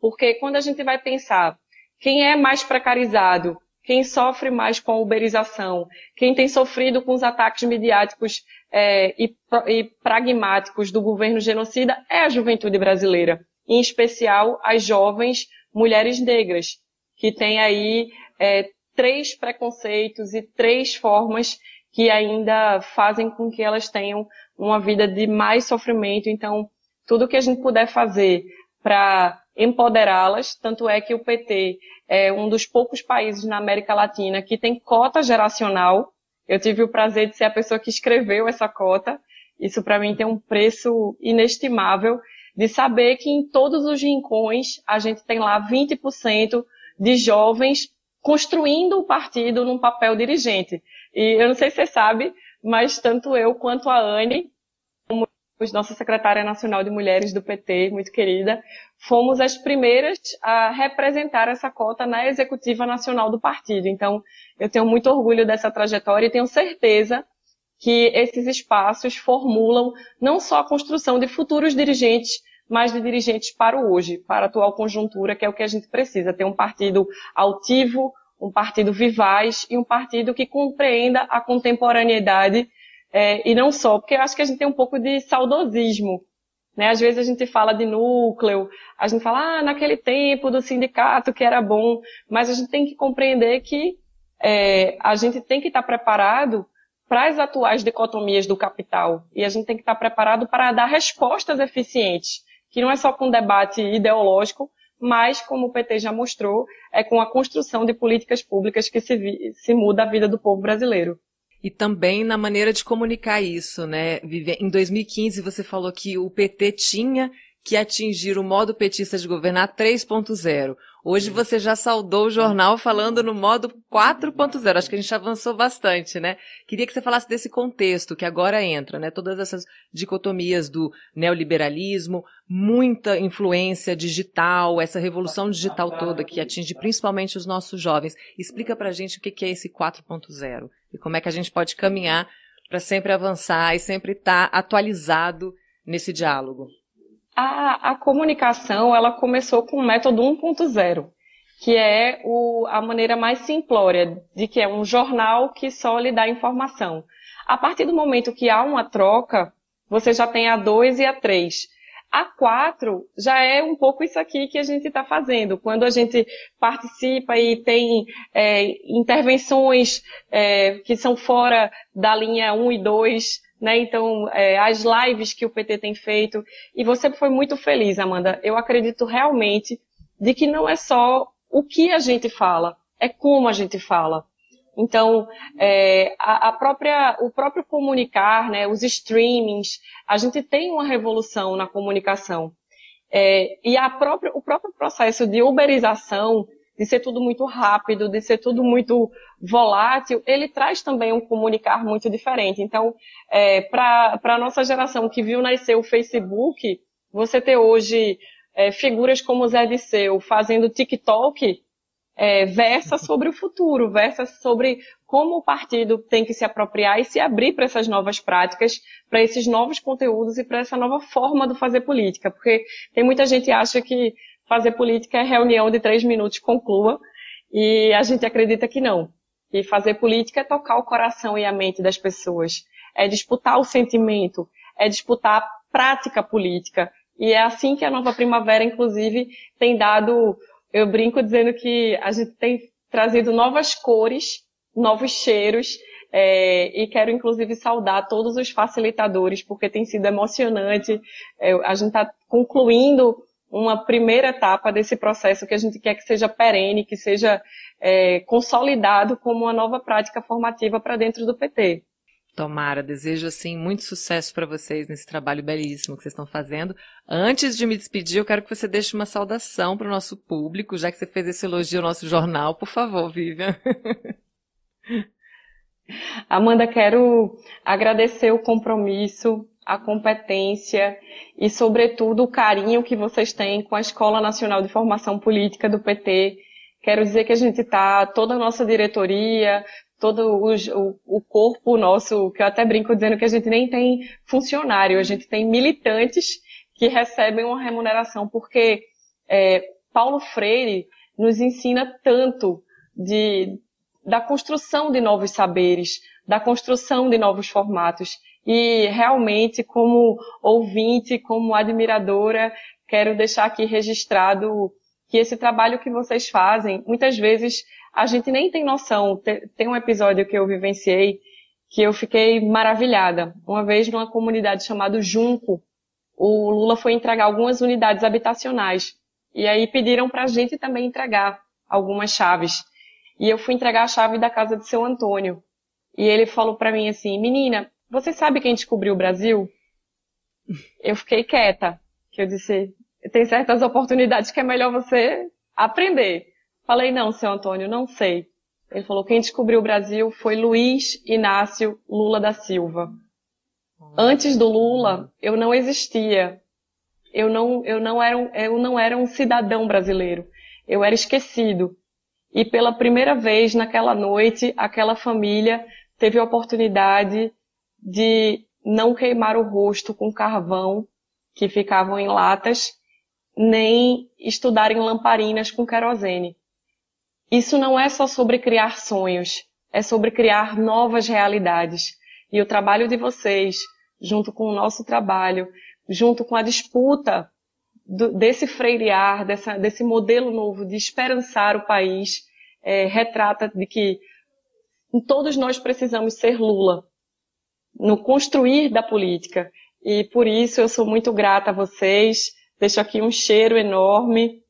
Speaker 12: Porque quando a gente vai pensar quem é mais precarizado, quem sofre mais com a uberização, quem tem sofrido com os ataques midiáticos é, e, e pragmáticos do governo genocida é a juventude brasileira, em especial as jovens mulheres negras, que têm aí é, três preconceitos e três formas que ainda fazem com que elas tenham uma vida de mais sofrimento. Então, tudo que a gente puder fazer para empoderá-las, tanto é que o PT é um dos poucos países na América Latina que tem cota geracional. Eu tive o prazer de ser a pessoa que escreveu essa cota. Isso para mim tem um preço inestimável de saber que em todos os rincões a gente tem lá 20% de jovens construindo o partido num papel dirigente. E eu não sei se você sabe, mas tanto eu quanto a Anne nossa secretária nacional de mulheres do PT, muito querida, fomos as primeiras a representar essa cota na executiva nacional do partido. Então, eu tenho muito orgulho dessa trajetória e tenho certeza que esses espaços formulam não só a construção de futuros dirigentes, mas de dirigentes para o hoje, para a atual conjuntura, que é o que a gente precisa, ter um partido altivo, um partido vivaz e um partido que compreenda a contemporaneidade é, e não só, porque eu acho que a gente tem um pouco de saudosismo. Né? Às vezes a gente fala de núcleo, a gente fala, ah, naquele tempo do sindicato que era bom, mas a gente tem que compreender que é, a gente tem que estar preparado para as atuais dicotomias do capital. E a gente tem que estar preparado para dar respostas eficientes, que não é só com debate ideológico, mas, como o PT já mostrou, é com a construção de políticas públicas que se, se muda a vida do povo brasileiro.
Speaker 2: E também na maneira de comunicar isso, né? Em 2015 você falou que o PT tinha que atingir o modo petista de governar 3.0. Hoje você já saudou o jornal falando no modo 4.0. Acho que a gente avançou bastante, né? Queria que você falasse desse contexto que agora entra, né? Todas essas dicotomias do neoliberalismo, muita influência digital, essa revolução digital toda que atinge principalmente os nossos jovens. Explica pra gente o que é esse 4.0 e como é que a gente pode caminhar para sempre avançar e sempre estar tá atualizado nesse diálogo.
Speaker 12: A, a, comunicação ela começou com o método 1.0, que é o, a maneira mais simplória de que é um jornal que só lhe dá informação. A partir do momento que há uma troca, você já tem a 2 e a 3. A 4 já é um pouco isso aqui que a gente está fazendo. Quando a gente participa e tem é, intervenções é, que são fora da linha 1 e 2, né? Então, é, as lives que o PT tem feito. E você foi muito feliz, Amanda. Eu acredito realmente de que não é só o que a gente fala, é como a gente fala. Então, é, a, a, própria, o próprio comunicar, né, os streamings, a gente tem uma revolução na comunicação. É, e a própria, o próprio processo de uberização, de ser tudo muito rápido, de ser tudo muito volátil, ele traz também um comunicar muito diferente. Então, é, para a nossa geração que viu nascer o Facebook, você ter hoje é, figuras como o Zé Disseu fazendo TikTok, é, versa sobre o futuro, versa sobre como o partido tem que se apropriar e se abrir para essas novas práticas, para esses novos conteúdos e para essa nova forma de fazer política. Porque tem muita gente que acha que fazer política é reunião de três minutos conclua, e a gente acredita que não. E fazer política é tocar o coração e a mente das pessoas, é disputar o sentimento, é disputar a prática política. E é assim que a nova primavera, inclusive, tem dado eu brinco dizendo que a gente tem trazido novas cores, novos cheiros, é, e quero inclusive saudar todos os facilitadores, porque tem sido emocionante. É, a gente está concluindo uma primeira etapa desse processo que a gente quer que seja perene, que seja é, consolidado como uma nova prática formativa para dentro do PT.
Speaker 2: Tomara, desejo assim muito sucesso para vocês nesse trabalho belíssimo que vocês estão fazendo. Antes de me despedir, eu quero que você deixe uma saudação para o nosso público, já que você fez esse elogio ao nosso jornal, por favor, Vivian.
Speaker 12: Amanda, quero agradecer o compromisso, a competência e, sobretudo, o carinho que vocês têm com a Escola Nacional de Formação Política do PT. Quero dizer que a gente está, toda a nossa diretoria, todo o, o, corpo nosso, que eu até brinco dizendo que a gente nem tem funcionário, a gente tem militantes que recebem uma remuneração, porque é, Paulo Freire nos ensina tanto de, da construção de novos saberes, da construção de novos formatos. E realmente, como ouvinte, como admiradora, quero deixar aqui registrado que esse trabalho que vocês fazem, muitas vezes a gente nem tem noção. Tem um episódio que eu vivenciei que eu fiquei maravilhada. Uma vez numa comunidade chamada Junco, o Lula foi entregar algumas unidades habitacionais. E aí pediram para a gente também entregar algumas chaves. E eu fui entregar a chave da casa de seu Antônio. E ele falou para mim assim, menina, você sabe quem descobriu o Brasil? Eu fiquei quieta, que eu disse, tem certas oportunidades que é melhor você aprender. Falei, não, seu Antônio, não sei. Ele falou, quem descobriu o Brasil foi Luiz Inácio Lula da Silva. Antes do Lula, eu não existia. Eu não, eu não era um, eu não era um cidadão brasileiro. Eu era esquecido. E pela primeira vez naquela noite, aquela família teve a oportunidade de não queimar o rosto com carvão que ficavam em latas, nem estudar em lamparinas com querosene. Isso não é só sobre criar sonhos, é sobre criar novas realidades. E o trabalho de vocês, junto com o nosso trabalho, junto com a disputa do, desse freirear, dessa, desse modelo novo de esperançar o país, é, retrata de que todos nós precisamos ser Lula no construir da política. E por isso eu sou muito grata a vocês. Deixo aqui um cheiro enorme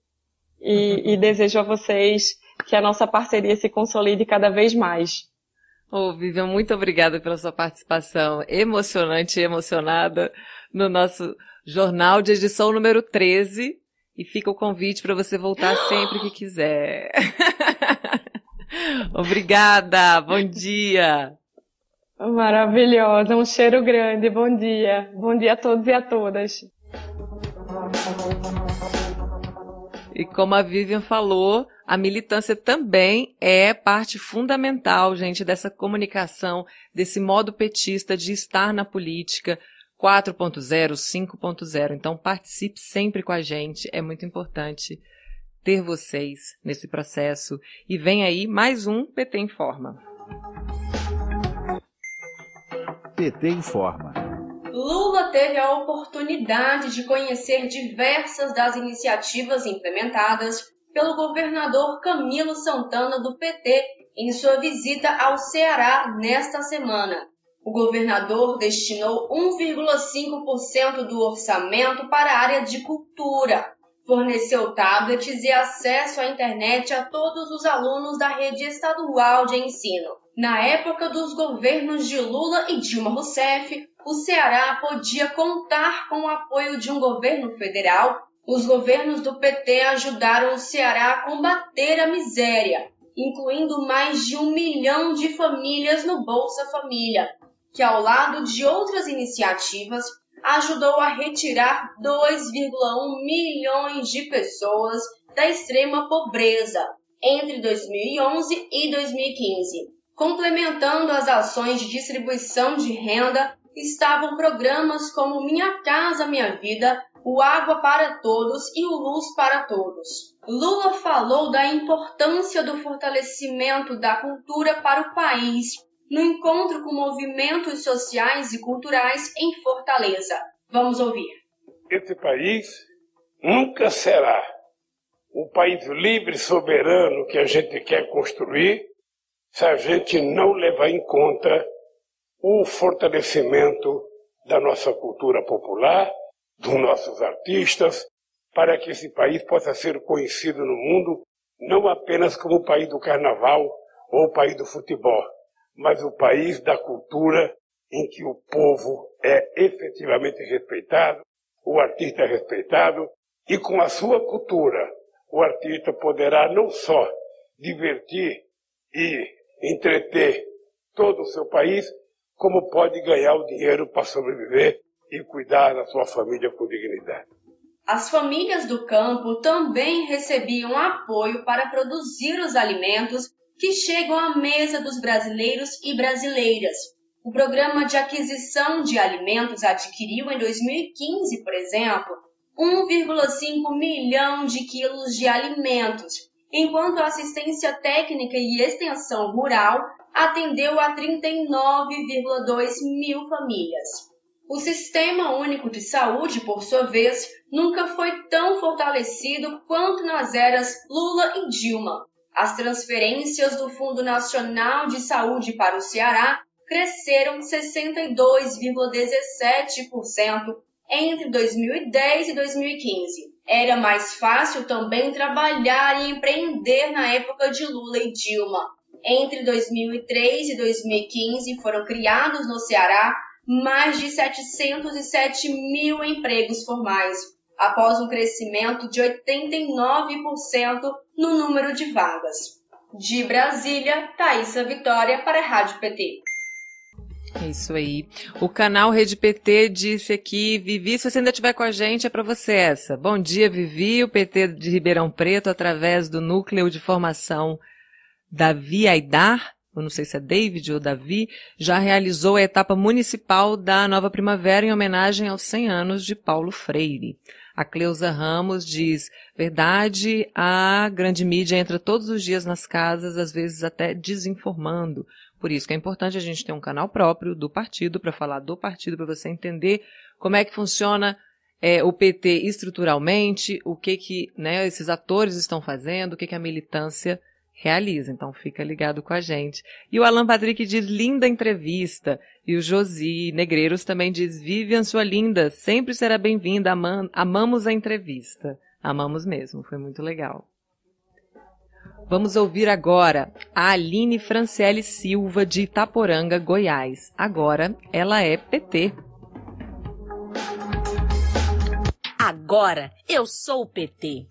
Speaker 12: e, e desejo a vocês que a nossa parceria se consolide cada vez mais.
Speaker 2: Ô, oh, Vivian, muito obrigada pela sua participação emocionante e emocionada no nosso jornal de edição número 13. E fica o convite para você voltar sempre que quiser. Obrigada, bom dia.
Speaker 12: Maravilhosa, um cheiro grande, bom dia. Bom dia a todos e a todas.
Speaker 2: E como a Vivian falou, a militância também é parte fundamental, gente, dessa comunicação, desse modo petista de estar na política 4.0, 5.0. Então participe sempre com a gente, é muito importante ter vocês nesse processo. E vem aí mais um PT Informa.
Speaker 1: PT Informa.
Speaker 13: Lula teve a oportunidade de conhecer diversas das iniciativas implementadas pelo governador Camilo Santana do PT em sua visita ao Ceará nesta semana. O governador destinou 1,5% do orçamento para a área de cultura. forneceu tablets e acesso à internet a todos os alunos da rede estadual de ensino. Na época dos governos de Lula e Dilma Rousseff, o Ceará podia contar com o apoio de um governo federal. Os governos do PT ajudaram o Ceará a combater a miséria, incluindo mais de um milhão de famílias no Bolsa Família, que, ao lado de outras iniciativas, ajudou a retirar 2,1 milhões de pessoas da extrema pobreza entre 2011 e 2015. Complementando as ações de distribuição de renda, estavam programas como Minha Casa Minha Vida, o Água para Todos e o Luz para Todos. Lula falou da importância do fortalecimento da cultura para o país no encontro com movimentos sociais e culturais em Fortaleza. Vamos ouvir.
Speaker 8: Esse país nunca será o país livre e soberano que a gente quer construir se a gente não levar em conta o fortalecimento da nossa cultura popular, dos nossos artistas, para que esse país possa ser conhecido no mundo não apenas como o país do carnaval ou o país do futebol, mas o país da cultura em que o povo é efetivamente respeitado, o artista é respeitado, e com a sua cultura, o artista poderá não só divertir e entreter todo o seu país, como pode ganhar o dinheiro para sobreviver e cuidar da sua família com dignidade.
Speaker 13: As famílias do campo também recebiam apoio para produzir os alimentos que chegam à mesa dos brasileiros e brasileiras. O programa de aquisição de alimentos adquiriu em 2015, por exemplo, 1,5 milhão de quilos de alimentos, enquanto a assistência técnica e extensão rural atendeu a 39,2 mil famílias. O Sistema Único de Saúde, por sua vez, nunca foi tão fortalecido quanto nas eras Lula e Dilma, as transferências do Fundo Nacional de Saúde para o Ceará cresceram 62,17% entre 2010 e 2015. Era mais fácil também trabalhar e empreender na época de Lula e Dilma. Entre 2003 e 2015 foram criados no Ceará mais de 707 mil empregos formais, após um crescimento de 89% no número de vagas. De Brasília, Thaisa Vitória para a Rádio PT.
Speaker 2: É isso aí. O canal Rede PT disse aqui, Vivi, se você ainda estiver com a gente, é para você essa. Bom dia, Vivi. O PT de Ribeirão Preto, através do Núcleo de Formação Davi Aidar, eu não sei se é David ou Davi, já realizou a etapa municipal da Nova Primavera em homenagem aos 100 anos de Paulo Freire. A Cleusa Ramos diz, verdade, a grande mídia entra todos os dias nas casas, às vezes até desinformando. Por isso que é importante a gente ter um canal próprio do partido para falar do partido, para você entender como é que funciona é, o PT estruturalmente, o que que né, esses atores estão fazendo, o que que a militância realiza. Então fica ligado com a gente. E o Alan Patrick diz linda entrevista. E o Josi Negreiros também diz Vivian, sua linda, sempre será bem-vinda. amamos a entrevista. Amamos mesmo, foi muito legal. Vamos ouvir agora a Aline Franciele Silva de Itaporanga, Goiás. Agora ela é PT.
Speaker 14: Agora eu sou o PT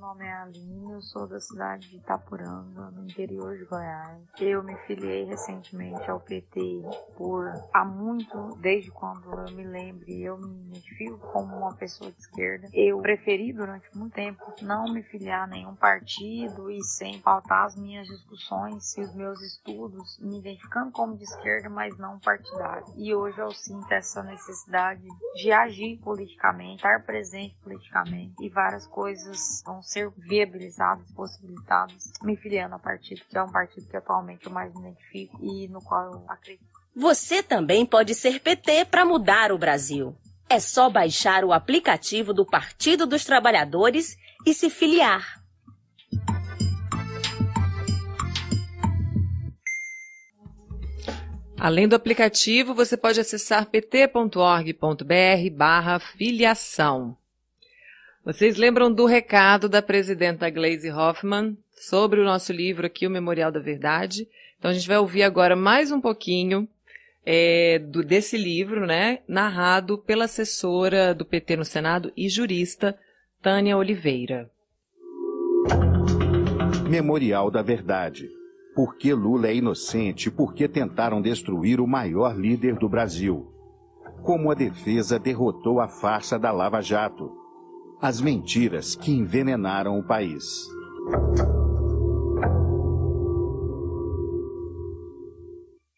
Speaker 15: nome é Aline, eu sou da cidade de Itapuranga, no interior de Goiás. Eu me filiei recentemente ao PT por há muito, desde quando eu me lembre, eu me identifico como uma pessoa de esquerda. Eu preferi durante muito tempo não me filiar a nenhum partido e sem faltar as minhas discussões e os meus estudos, me identificando como de esquerda, mas não partidário. E hoje eu sinto essa necessidade de agir politicamente, estar presente politicamente e várias coisas vão ser viabilizados, possibilitados, me filiando ao partido, que é um partido que atualmente eu mais me identifico e no qual eu acredito.
Speaker 14: Você também pode ser PT para mudar o Brasil. É só baixar o aplicativo do Partido dos Trabalhadores e se filiar.
Speaker 2: Além do aplicativo, você pode acessar pt.org.br barra filiação. Vocês lembram do recado da presidenta Glaze Hoffman sobre o nosso livro aqui, o Memorial da Verdade? Então a gente vai ouvir agora mais um pouquinho é, do, desse livro, né, narrado pela assessora do PT no Senado e jurista Tânia Oliveira.
Speaker 1: Memorial da Verdade. Por que Lula é inocente e por que tentaram destruir o maior líder do Brasil? Como a defesa derrotou a farsa da Lava Jato? As mentiras que envenenaram o país.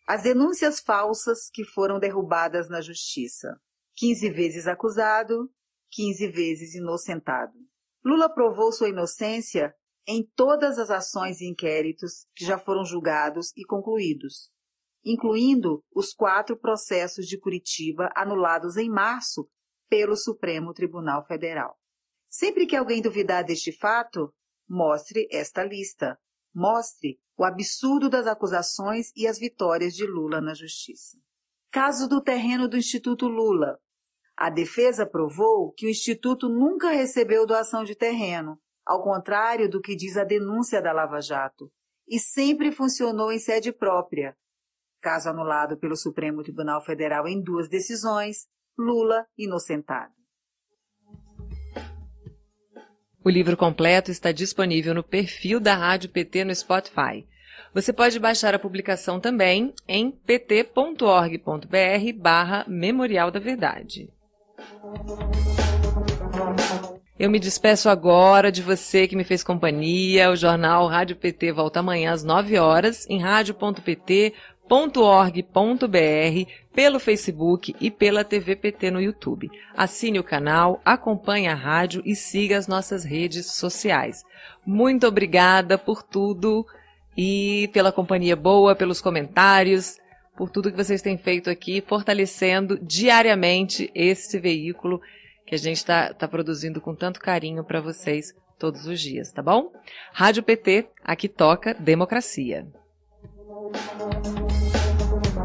Speaker 16: As denúncias falsas que foram derrubadas na justiça. 15 vezes acusado, 15 vezes inocentado. Lula provou sua inocência em todas as ações e inquéritos que já foram julgados e concluídos, incluindo os quatro processos de Curitiba anulados em março pelo Supremo Tribunal Federal. Sempre que alguém duvidar deste fato, mostre esta lista. Mostre o absurdo das acusações e as vitórias de Lula na justiça. Caso do terreno do Instituto Lula. A defesa provou que o Instituto nunca recebeu doação de terreno, ao contrário do que diz a denúncia da Lava Jato, e sempre funcionou em sede própria. Caso anulado pelo Supremo Tribunal Federal em duas decisões, Lula inocentado.
Speaker 2: O livro completo está disponível no perfil da Rádio PT no Spotify. Você pode baixar a publicação também em pt.org.br barra Memorial da Verdade. Eu me despeço agora de você que me fez companhia. O jornal Rádio PT volta amanhã às 9 horas em rádio.pt.org.br, pelo Facebook e pela TV PT no YouTube. Assine o canal, acompanhe a rádio e siga as nossas redes sociais. Muito obrigada por tudo e pela companhia boa, pelos comentários, por tudo que vocês têm feito aqui, fortalecendo diariamente esse veículo que a gente está tá produzindo com tanto carinho para vocês todos os dias, tá bom? Rádio PT, aqui toca democracia.